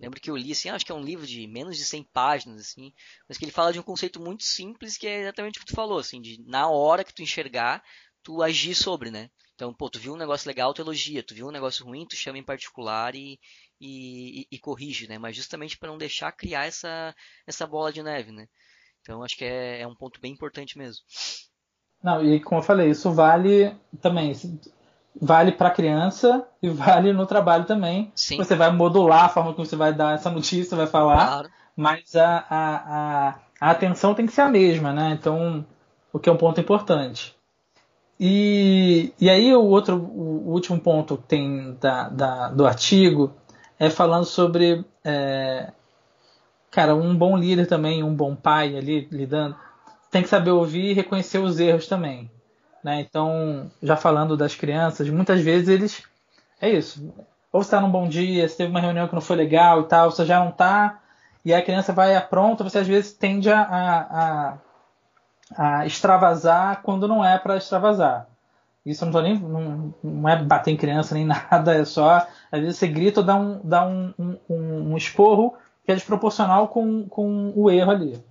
Lembro que eu li, assim, acho que é um livro de menos de 100 páginas, assim, mas que ele fala de um conceito muito simples que é exatamente o que tu falou, assim, de na hora que tu enxergar, tu agir sobre, né? Então, pô, tu viu um negócio legal, tu elogia, tu viu um negócio ruim, tu chama em particular e, e, e, e corrige, né? Mas justamente para não deixar criar essa, essa bola de neve, né? Então, acho que é, é um ponto bem importante mesmo. Não, e como eu falei, isso vale também vale para criança e vale no trabalho também. Sim. Você vai modular a forma como você vai dar essa notícia, vai falar, claro. mas a, a, a, atenção tem que ser a mesma, né? Então, o que é um ponto importante. E, e aí o outro, o último ponto que tem da, da, do artigo é falando sobre, é, cara, um bom líder também, um bom pai ali lidando, tem que saber ouvir e reconhecer os erros também. Né? Então, já falando das crianças, muitas vezes eles. É isso. Ou você está num bom dia, você teve uma reunião que não foi legal e tal, você já não está, e a criança vai pronta, você às vezes tende a, a, a extravasar quando não é para extravasar. Isso não, nem, não, não, é bater em criança nem nada, é só. Às vezes você grita ou dá um, dá um, um, um esporro que é desproporcional com, com o erro ali.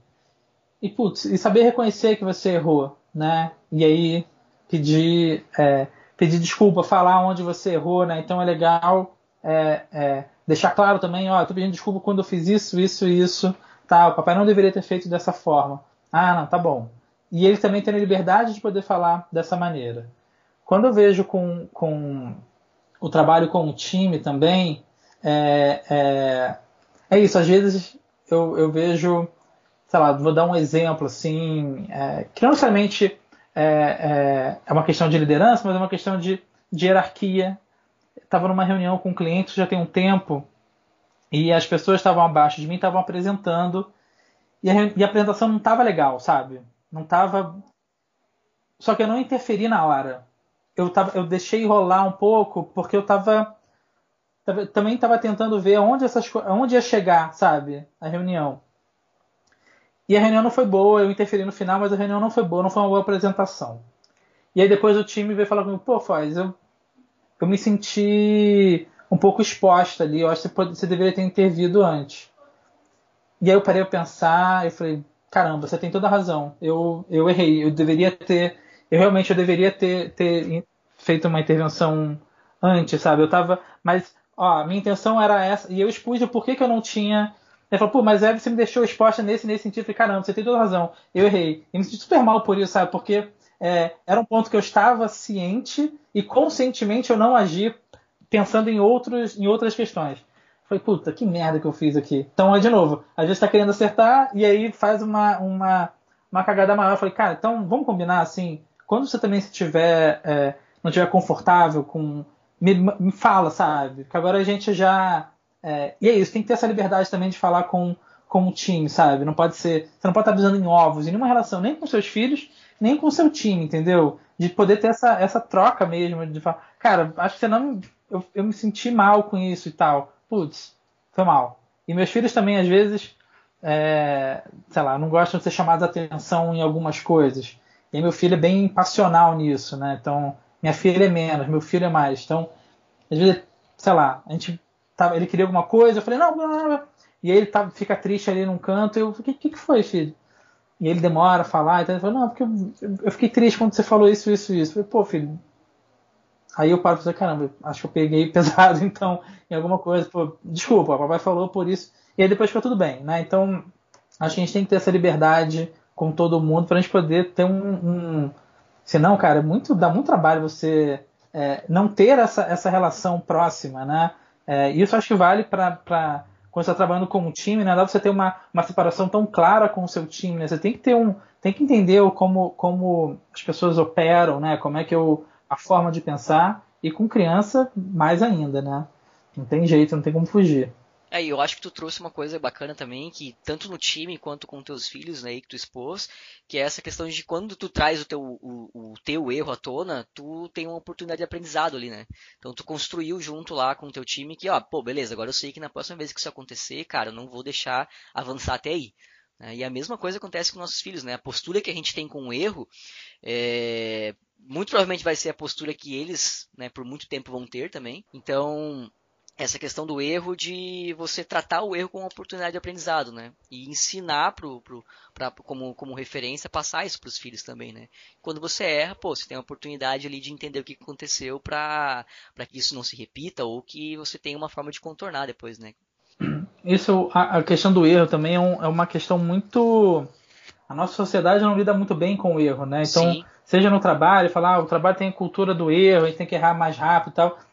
E, putz, e saber reconhecer que você errou, né? E aí pedir, é, pedir desculpa, falar onde você errou, né? Então é legal é, é, deixar claro também, ó, eu tô pedindo desculpa quando eu fiz isso, isso e isso, tá? O papai não deveria ter feito dessa forma. Ah, não, tá bom. E ele também tem a liberdade de poder falar dessa maneira. Quando eu vejo com, com o trabalho com o time também, é, é, é isso. Às vezes eu, eu vejo, sei lá, vou dar um exemplo assim, é, que não necessariamente é, é, é uma questão de liderança, mas é uma questão de, de hierarquia. Estava numa reunião com um cliente já tem um tempo e as pessoas estavam abaixo de mim, estavam apresentando e a, e a apresentação não estava legal, sabe? Não estava. Só que eu não interferi na hora. Eu, tava, eu deixei rolar um pouco porque eu estava também estava tentando ver onde essas onde ia chegar, sabe, a reunião. E a reunião não foi boa, eu interferi no final, mas a reunião não foi boa, não foi uma boa apresentação. E aí depois o time veio falar comigo, pô, Foz, eu, eu me senti um pouco exposta ali, eu acho que você, deveria ter intervido antes. E aí eu parei a pensar e falei, caramba, você tem toda a razão, eu, eu errei, eu deveria ter, eu realmente eu deveria ter, ter feito uma intervenção antes, sabe? Eu tava, mas, ó, minha intenção era essa, e eu expus o porquê que eu não tinha Ele falou, pô, mas é, você me deixou exposta nesse nesse sentido. Eu falei, caramba, você tem toda razão, eu errei. E me senti super mal por isso, sabe? Porque é, era um ponto que eu estava ciente e conscientemente eu não agi pensando em, outros, em outras questões. Falei, puta, que merda que eu fiz aqui. Então, de novo, às vezes tá querendo acertar e aí faz uma, uma, uma cagada maior. Eu falei, cara, então vamos combinar assim, quando você também se tiver, é, não estiver confortável com. Me, me, fala, sabe? Que agora a gente já. É, e é isso, tem que ter essa liberdade também de falar com, com o time, sabe? Não pode ser. Você não pode estar pisando em ovos em nenhuma relação, nem com seus filhos, nem com o seu time, entendeu? De poder ter essa, essa troca mesmo, de falar, cara, acho que você não. Eu, eu me senti mal com isso e tal. Putz, foi mal. E meus filhos também, às vezes, é, sei lá, não gostam de ser chamados a atenção em algumas coisas. E meu filho é bem passional nisso, né? Então, minha filha é menos, meu filho é mais. Então, às vezes, sei lá, a gente tava, ele queria alguma coisa, eu falei, não, não, não. E aí ele tá, fica triste ali num canto, eu, o que, que, foi, filho? E ele demora a falar, então ele fala, não, porque eu, eu, fiquei triste quando você falou isso, isso, isso. Eu falei, pô, filho. Aí eu paro e caramba, acho que eu peguei pesado, então, em alguma coisa. Pô, desculpa, o papai falou por isso. E aí depois ficou tudo bem, né? Então, acho que a gente tem que ter essa liberdade com todo mundo para a gente poder ter um, um. Senão, cara, muito, dá muito trabalho você é, não ter essa, essa relação próxima, né? É, isso acho que vale para quando você está trabalhando com um time, né? Dá você ter uma, uma separação tão clara com o seu time, né? Você tem que ter um, tem que entender como, como as pessoas operam, né? Como é que eu, a forma de pensar e com criança mais ainda, né? Não tem jeito, não tem como fugir. É, eu acho que tu trouxe uma coisa bacana também, que tanto no time quanto com teus filhos, né, que tu expôs, que é essa questão de quando tu traz o teu, o, o, teu erro à tona, tu tem uma oportunidade de aprendizado ali, né? Então tu construiu junto lá com o teu time que, ó, pô, beleza, agora eu sei que na próxima vez que isso acontecer, cara, eu não vou deixar avançar até aí. Né? E a mesma coisa acontece com nossos filhos, né? A postura que a gente tem com o erro, é, muito provavelmente vai ser a postura que eles, né, por muito tempo vão ter também. Então, essa questão do erro de você tratar o erro como uma oportunidade de aprendizado, né? E ensinar pro, pro, pra, como, como referência, passar isso para os filhos também, né? Quando você erra, pô, você tem a oportunidade ali de entender o que aconteceu para que isso não se repita ou que você tenha uma forma de contornar depois, né? Isso, a, a questão do erro também é, um, é, uma questão muito... A nossa sociedade não lida muito bem com o erro, né? Então, Sim. seja no trabalho, falar, ah, o trabalho tem a cultura do erro, a gente tem que errar mais rápido e tal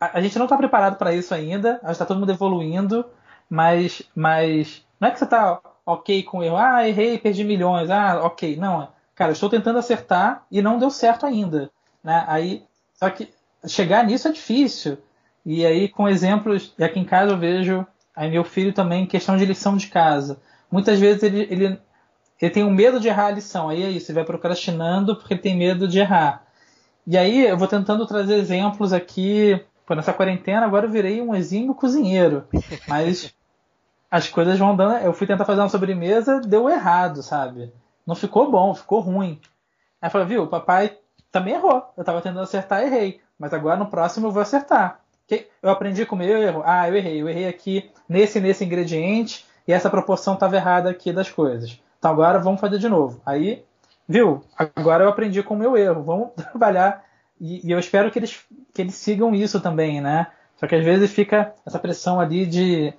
a, gente não está preparado para isso ainda. A gente está todo mundo evoluindo, mas, mas não é que você está ok com o erro. Ah, errei, perdi milhões. Ah, ok. Não, cara, estou tentando acertar e não deu certo ainda. Né? Aí, só que chegar nisso é difícil. E aí, com exemplos, e aqui em casa eu vejo, aí meu filho também, questão de lição de casa. Muitas vezes ele, ele, ele tem um medo de errar a lição. Aí é isso, ele vai procrastinando porque ele tem medo de errar. E aí eu vou tentando trazer exemplos aqui Pô, nessa quarentena agora eu virei um exímio cozinheiro. Mas as coisas vão dando. Eu fui tentar fazer uma sobremesa, deu errado, sabe? Não ficou bom, ficou ruim. Aí eu falei, viu, o papai também errou. Eu tava tentando acertar, errei. Mas agora no próximo eu vou acertar. Eu aprendi com o meu erro. Ah, eu errei. Eu errei aqui nesse nesse ingrediente e essa proporção estava errada aqui das coisas. Então agora vamos fazer de novo. Aí, viu? Agora eu aprendi com o meu erro. Vamos trabalhar e, e, eu espero que eles, que eles sigam isso também, né? Só que às vezes fica essa pressão ali de,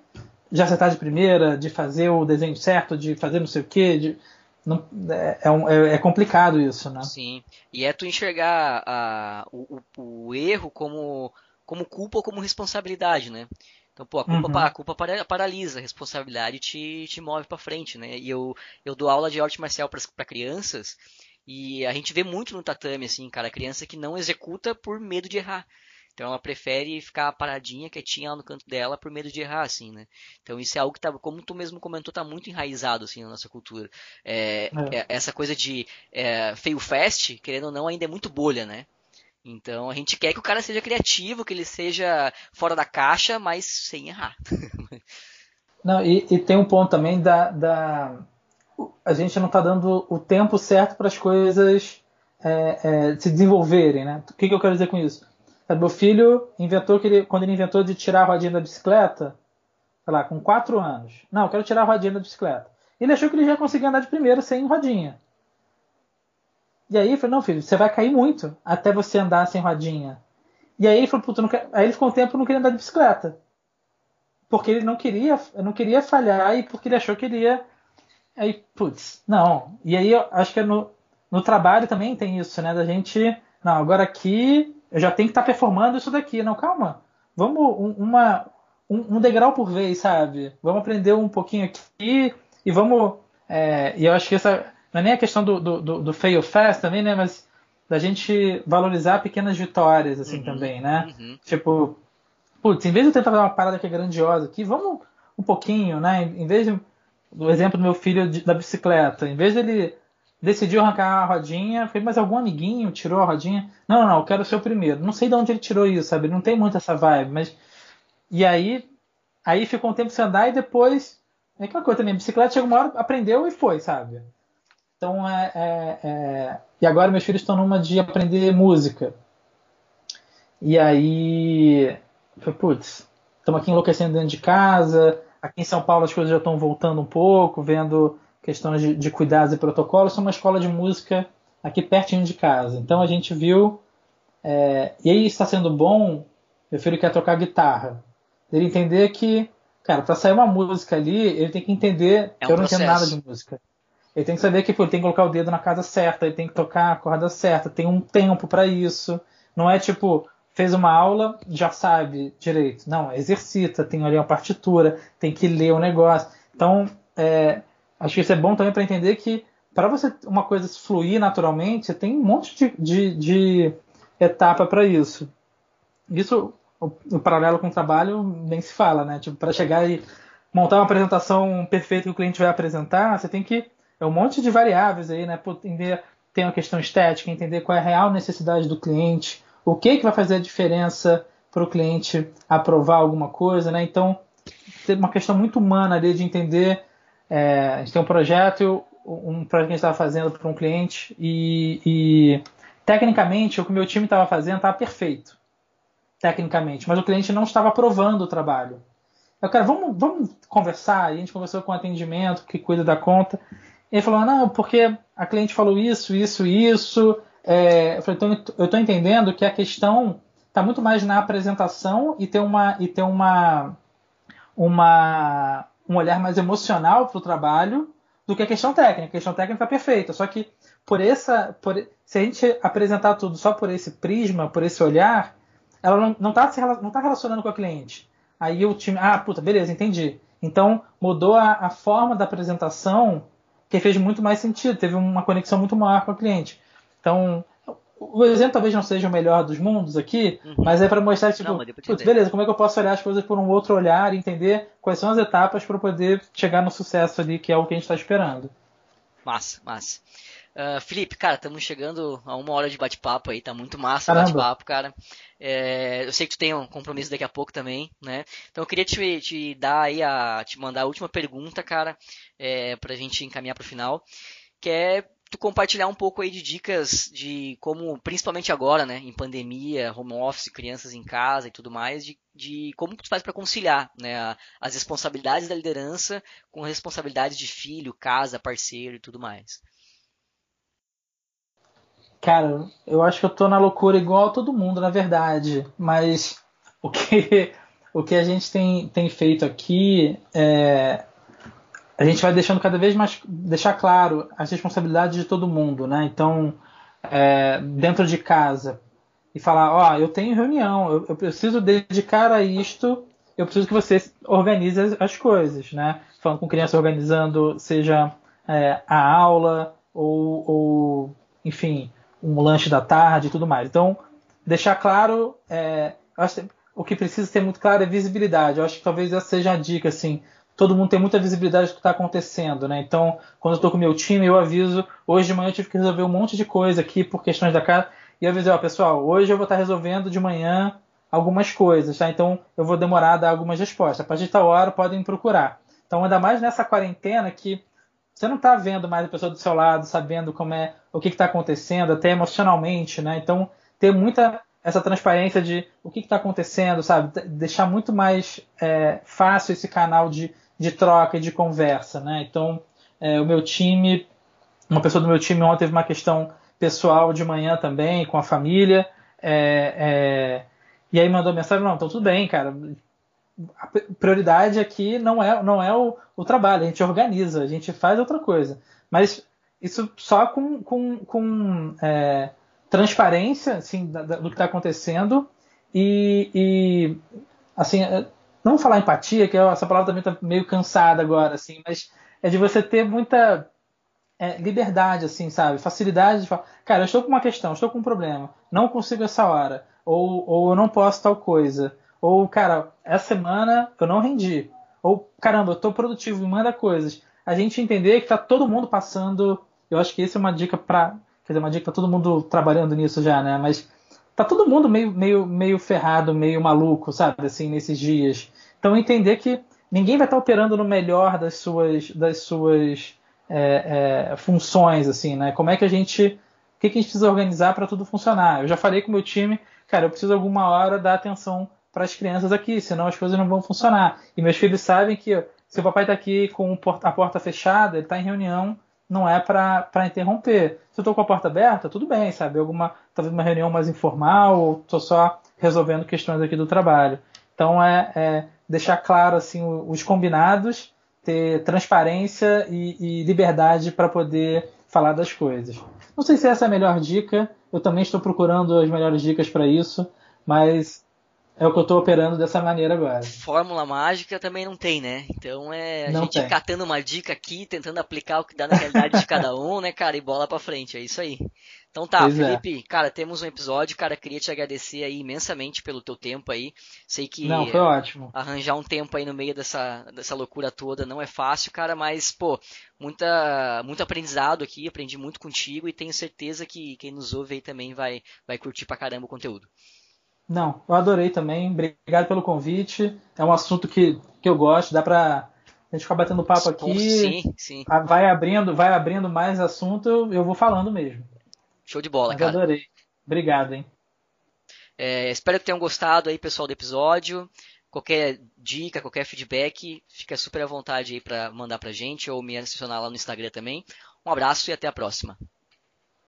de acertar de primeira, de fazer o desenho certo, de fazer não sei o quê. De, não, é, é, um, é, é, complicado isso, né? Sim. E é tu enxergar a, o, o, o, erro como, como culpa ou como responsabilidade, né? Então, pô, a culpa, uhum. a culpa paralisa, a responsabilidade te, te move para frente, né? E eu, eu dou aula de arte marcial para crianças e a gente vê muito no tatame, assim, cara, criança que não executa por medo de errar. Então ela prefere ficar paradinha, quietinha lá no canto dela por medo de errar, assim, né? Então isso é algo que tá, como tu mesmo comentou, tá muito enraizado, assim, na nossa cultura. É, é. é essa coisa de é, feio fast, querendo ou não, ainda é muito bolha, né? Então a gente quer que o cara seja criativo, que ele seja fora da caixa, mas sem errar. Não, e, e tem um ponto também da, da a gente não está dando o tempo certo para as coisas é, é, se desenvolverem, né? O que, que, eu quero dizer com isso? Meu filho inventou que ele, quando ele inventou de tirar a rodinha da bicicleta, sei lá, com 4 anos. Não, eu quero tirar a rodinha da bicicleta. Ele achou que ele já conseguia andar de primeira sem rodinha. E aí ele falou, não, filho, você vai cair muito até você andar sem rodinha. E aí ele falou, puta, não quer... aí ele ficou um tempo não queria andar de bicicleta. porque ele não queria, não queria falhar e porque ele achou que ele ia. Aí, putz, não. E aí eu acho que é no, no trabalho também tem isso, né? Da gente. Não, agora aqui eu já tenho que estar tá performando isso daqui. Não, calma. Vamos um, uma, um, um, degrau por vez, sabe? Vamos aprender um pouquinho aqui e vamos. É, e eu acho que essa. Não é nem a questão do, do, do fail fast também, né? Mas da gente valorizar pequenas vitórias, assim, uhum, também, né? Uhum. Tipo, putz, em vez de eu tentar fazer uma parada que é grandiosa aqui, vamos um pouquinho, né? Em vez de, do exemplo do meu filho de, da bicicleta, em vez dele decidiu arrancar a rodinha, foi mas algum amiguinho tirou a rodinha. Não, não, eu quero ser o primeiro. Não sei de onde ele tirou isso, sabe? Não tem muito essa vibe, mas e aí aí ficou um tempo sem andar e depois é aquela coisa também, bicicleta chegou uma hora, aprendeu e foi, sabe? Então é, é, é... e agora meus filhos estão numa de aprender música. E aí putz, estamos aqui enlouquecendo dentro de casa. Aqui em São Paulo as coisas já estão voltando um pouco, vendo questões de, de cuidados e protocolos. Sou uma escola de música aqui pertinho de casa. Então a gente viu. É, e aí está sendo bom. Meu filho quer tocar guitarra. Ele entender que, cara, para sair uma música ali, ele tem que entender é um que eu não entendo nada de música. Ele tem que saber que pô, ele tem que colocar o dedo na casa certa, ele tem que tocar a corda certa, tem um tempo para isso. Não é tipo, fez uma aula, já sabe direito. Não, exercita, tem ali uma partitura, tem que ler o negócio. Então, é, acho que isso é bom também para entender que para você uma coisa fluir naturalmente, tem um monte de, de, de etapa para isso. Isso, o, o, paralelo com o trabalho, nem se fala, né? Tipo, para chegar e montar uma apresentação perfeita que o cliente vai apresentar, você tem que é um monte de variáveis aí, né? Entender tem uma questão estética, entender qual é a real necessidade do cliente, o que, que vai fazer a diferença para o cliente aprovar alguma coisa, né? Então, tem uma questão muito humana ali de entender. É, a gente tem um projeto, um projeto que a gente estava fazendo para um cliente e, e, tecnicamente o que o meu time estava fazendo estava perfeito, tecnicamente, mas o cliente não estava aprovando o trabalho. Eu quero, vamos, vamos conversar. E a gente conversou com o atendimento que cuida da conta. E ele falou, não, porque a cliente falou isso, isso, isso. É, eu falei, eu estou entendendo que a questão está muito mais na apresentação e ter uma e ter uma, uma um olhar mais emocional para o trabalho do que a questão técnica. A questão técnica está perfeita, só que por essa, por, se a gente apresentar tudo só por esse prisma, por esse olhar, ela não está não tá relacionando com a cliente. Aí o time, ah, puta, beleza, entendi. Então mudou a, a forma da apresentação que fez muito mais sentido, teve uma conexão muito maior com o cliente. Então, o exemplo talvez não seja o melhor dos mundos aqui, uhum. mas é para mostrar, tipo, não, putz, beleza, como é que eu posso olhar as coisas por um outro olhar e entender quais são as etapas para poder chegar no sucesso ali, que é o que a gente está esperando. Massa, massa. Uh, Felipe, cara, estamos chegando a uma hora de bate-papo aí, tá muito massa o bate-papo, cara. É, eu sei que tu tem um compromisso daqui a pouco também, né? Então eu queria te, te dar aí a. te mandar a última pergunta, cara, é, pra gente encaminhar pro final. Que é tu compartilhar um pouco aí de dicas de como, principalmente agora, né, em pandemia, home office, crianças em casa e tudo mais, de, de como tu faz para conciliar, né, as responsabilidades da liderança com responsabilidades de filho, casa, parceiro e tudo mais. Cara, eu acho que eu tô na loucura igual a todo mundo, na verdade, mas o que o que a gente tem, tem feito aqui é a gente vai deixando cada vez mais deixar claro as responsabilidades de todo mundo, né? Então, é, dentro de casa e falar, ó, oh, eu tenho reunião, eu, eu, preciso dedicar a isto, eu preciso que você organize as, as coisas, né? Falando com criança organizando, seja é, a aula ou, ou, enfim, um lanche da tarde e tudo mais. Então, deixar claro, é, acho, o que precisa ter muito claro é visibilidade. Eu acho que talvez essa seja a dica, assim todo mundo tem muita visibilidade do que está acontecendo, né? Então, quando eu estou com meu time, eu aviso. Hoje de manhã eu tive que resolver um monte de coisa aqui por questões da casa. E eu avisei, ó, pessoal, hoje eu vou estar resolvendo de manhã algumas coisas, tá? Então eu vou demorar a dar algumas respostas. A partir de tal hora podem procurar. Então, ainda mais nessa quarentena que você não está vendo mais a pessoa do seu lado, sabendo como é o que está acontecendo, até emocionalmente, né? Então, ter muita essa transparência de o que está acontecendo, sabe? Deixar muito mais é, fácil esse canal de de troca e de conversa, né? Então, é, o meu time, uma pessoa do meu time ontem teve uma questão pessoal de manhã também, com a família, é, é, e aí mandou mensagem, não, então tudo bem, cara, a prioridade aqui não é, não é o, o, trabalho, a gente organiza, a gente faz outra coisa. Mas isso só com, com, com é, transparência assim, do que está acontecendo e, e assim, é, não falar empatia, que essa palavra também está meio cansada agora, assim, mas é de você ter muita é, liberdade, assim, sabe? Facilidade de falar, cara, eu estou com uma questão, estou com um problema, não consigo essa hora, ou, ou eu não posso tal coisa, ou, cara, essa semana eu não rendi, ou, caramba, eu estou produtivo, me manda coisas. A gente entender que tá todo mundo passando, eu acho que isso é uma dica para, quer dizer, uma dica para todo mundo trabalhando nisso já, né? Mas tá todo mundo meio, meio, meio ferrado, meio maluco, sabe, assim, nesses dias. Então entender que ninguém vai estar operando no melhor das suas, das suas é, é, funções, assim, né? Como é que a gente, o que, que a gente precisa organizar para tudo funcionar? Eu já falei com o meu time, cara, eu preciso alguma hora dar atenção para as crianças aqui, senão as coisas não vão funcionar. E meus filhos sabem que se o papai está aqui com a porta fechada, ele está em reunião, não é para interromper. Se eu estou com a porta aberta, tudo bem, sabe? Alguma, talvez uma reunião mais informal, ou estou só resolvendo questões aqui do trabalho. Então é, é deixar claro assim os combinados, ter transparência e, e liberdade para poder falar das coisas. Não sei se essa é a melhor dica. Eu também estou procurando as melhores dicas para isso, mas é o que eu estou operando dessa maneira agora. Fórmula mágica também não tem, né? Então é a não gente tem. catando uma dica aqui, tentando aplicar o que dá na realidade de cada um, né, cara? E bola pra frente, é isso aí. Então tá, pois é. Felipe, é. cara, temos um episódio, cara, queria te agradecer aí imensamente pelo teu tempo aí. Sei que não, foi ótimo. arranjar um tempo aí no meio dessa, dessa loucura toda não é fácil, cara, mas, pô, muita, muito aprendizado aqui, aprendi muito contigo e tenho certeza que quem nos ouve aí também vai, vai curtir pra caramba o conteúdo. Não, eu adorei também. Obrigado pelo convite. É um assunto que, que eu gosto. Dá pra a gente ficar batendo papo aqui. Sim, sim. Vai abrindo, vai abrindo mais assunto, eu vou falando mesmo. Show de bola, Mas cara. adorei. Obrigado, hein. É, espero que tenham gostado aí, pessoal, do episódio. Qualquer dica, qualquer feedback, fica super à vontade aí para mandar pra gente ou me adicionar lá no Instagram também. Um abraço e até a próxima.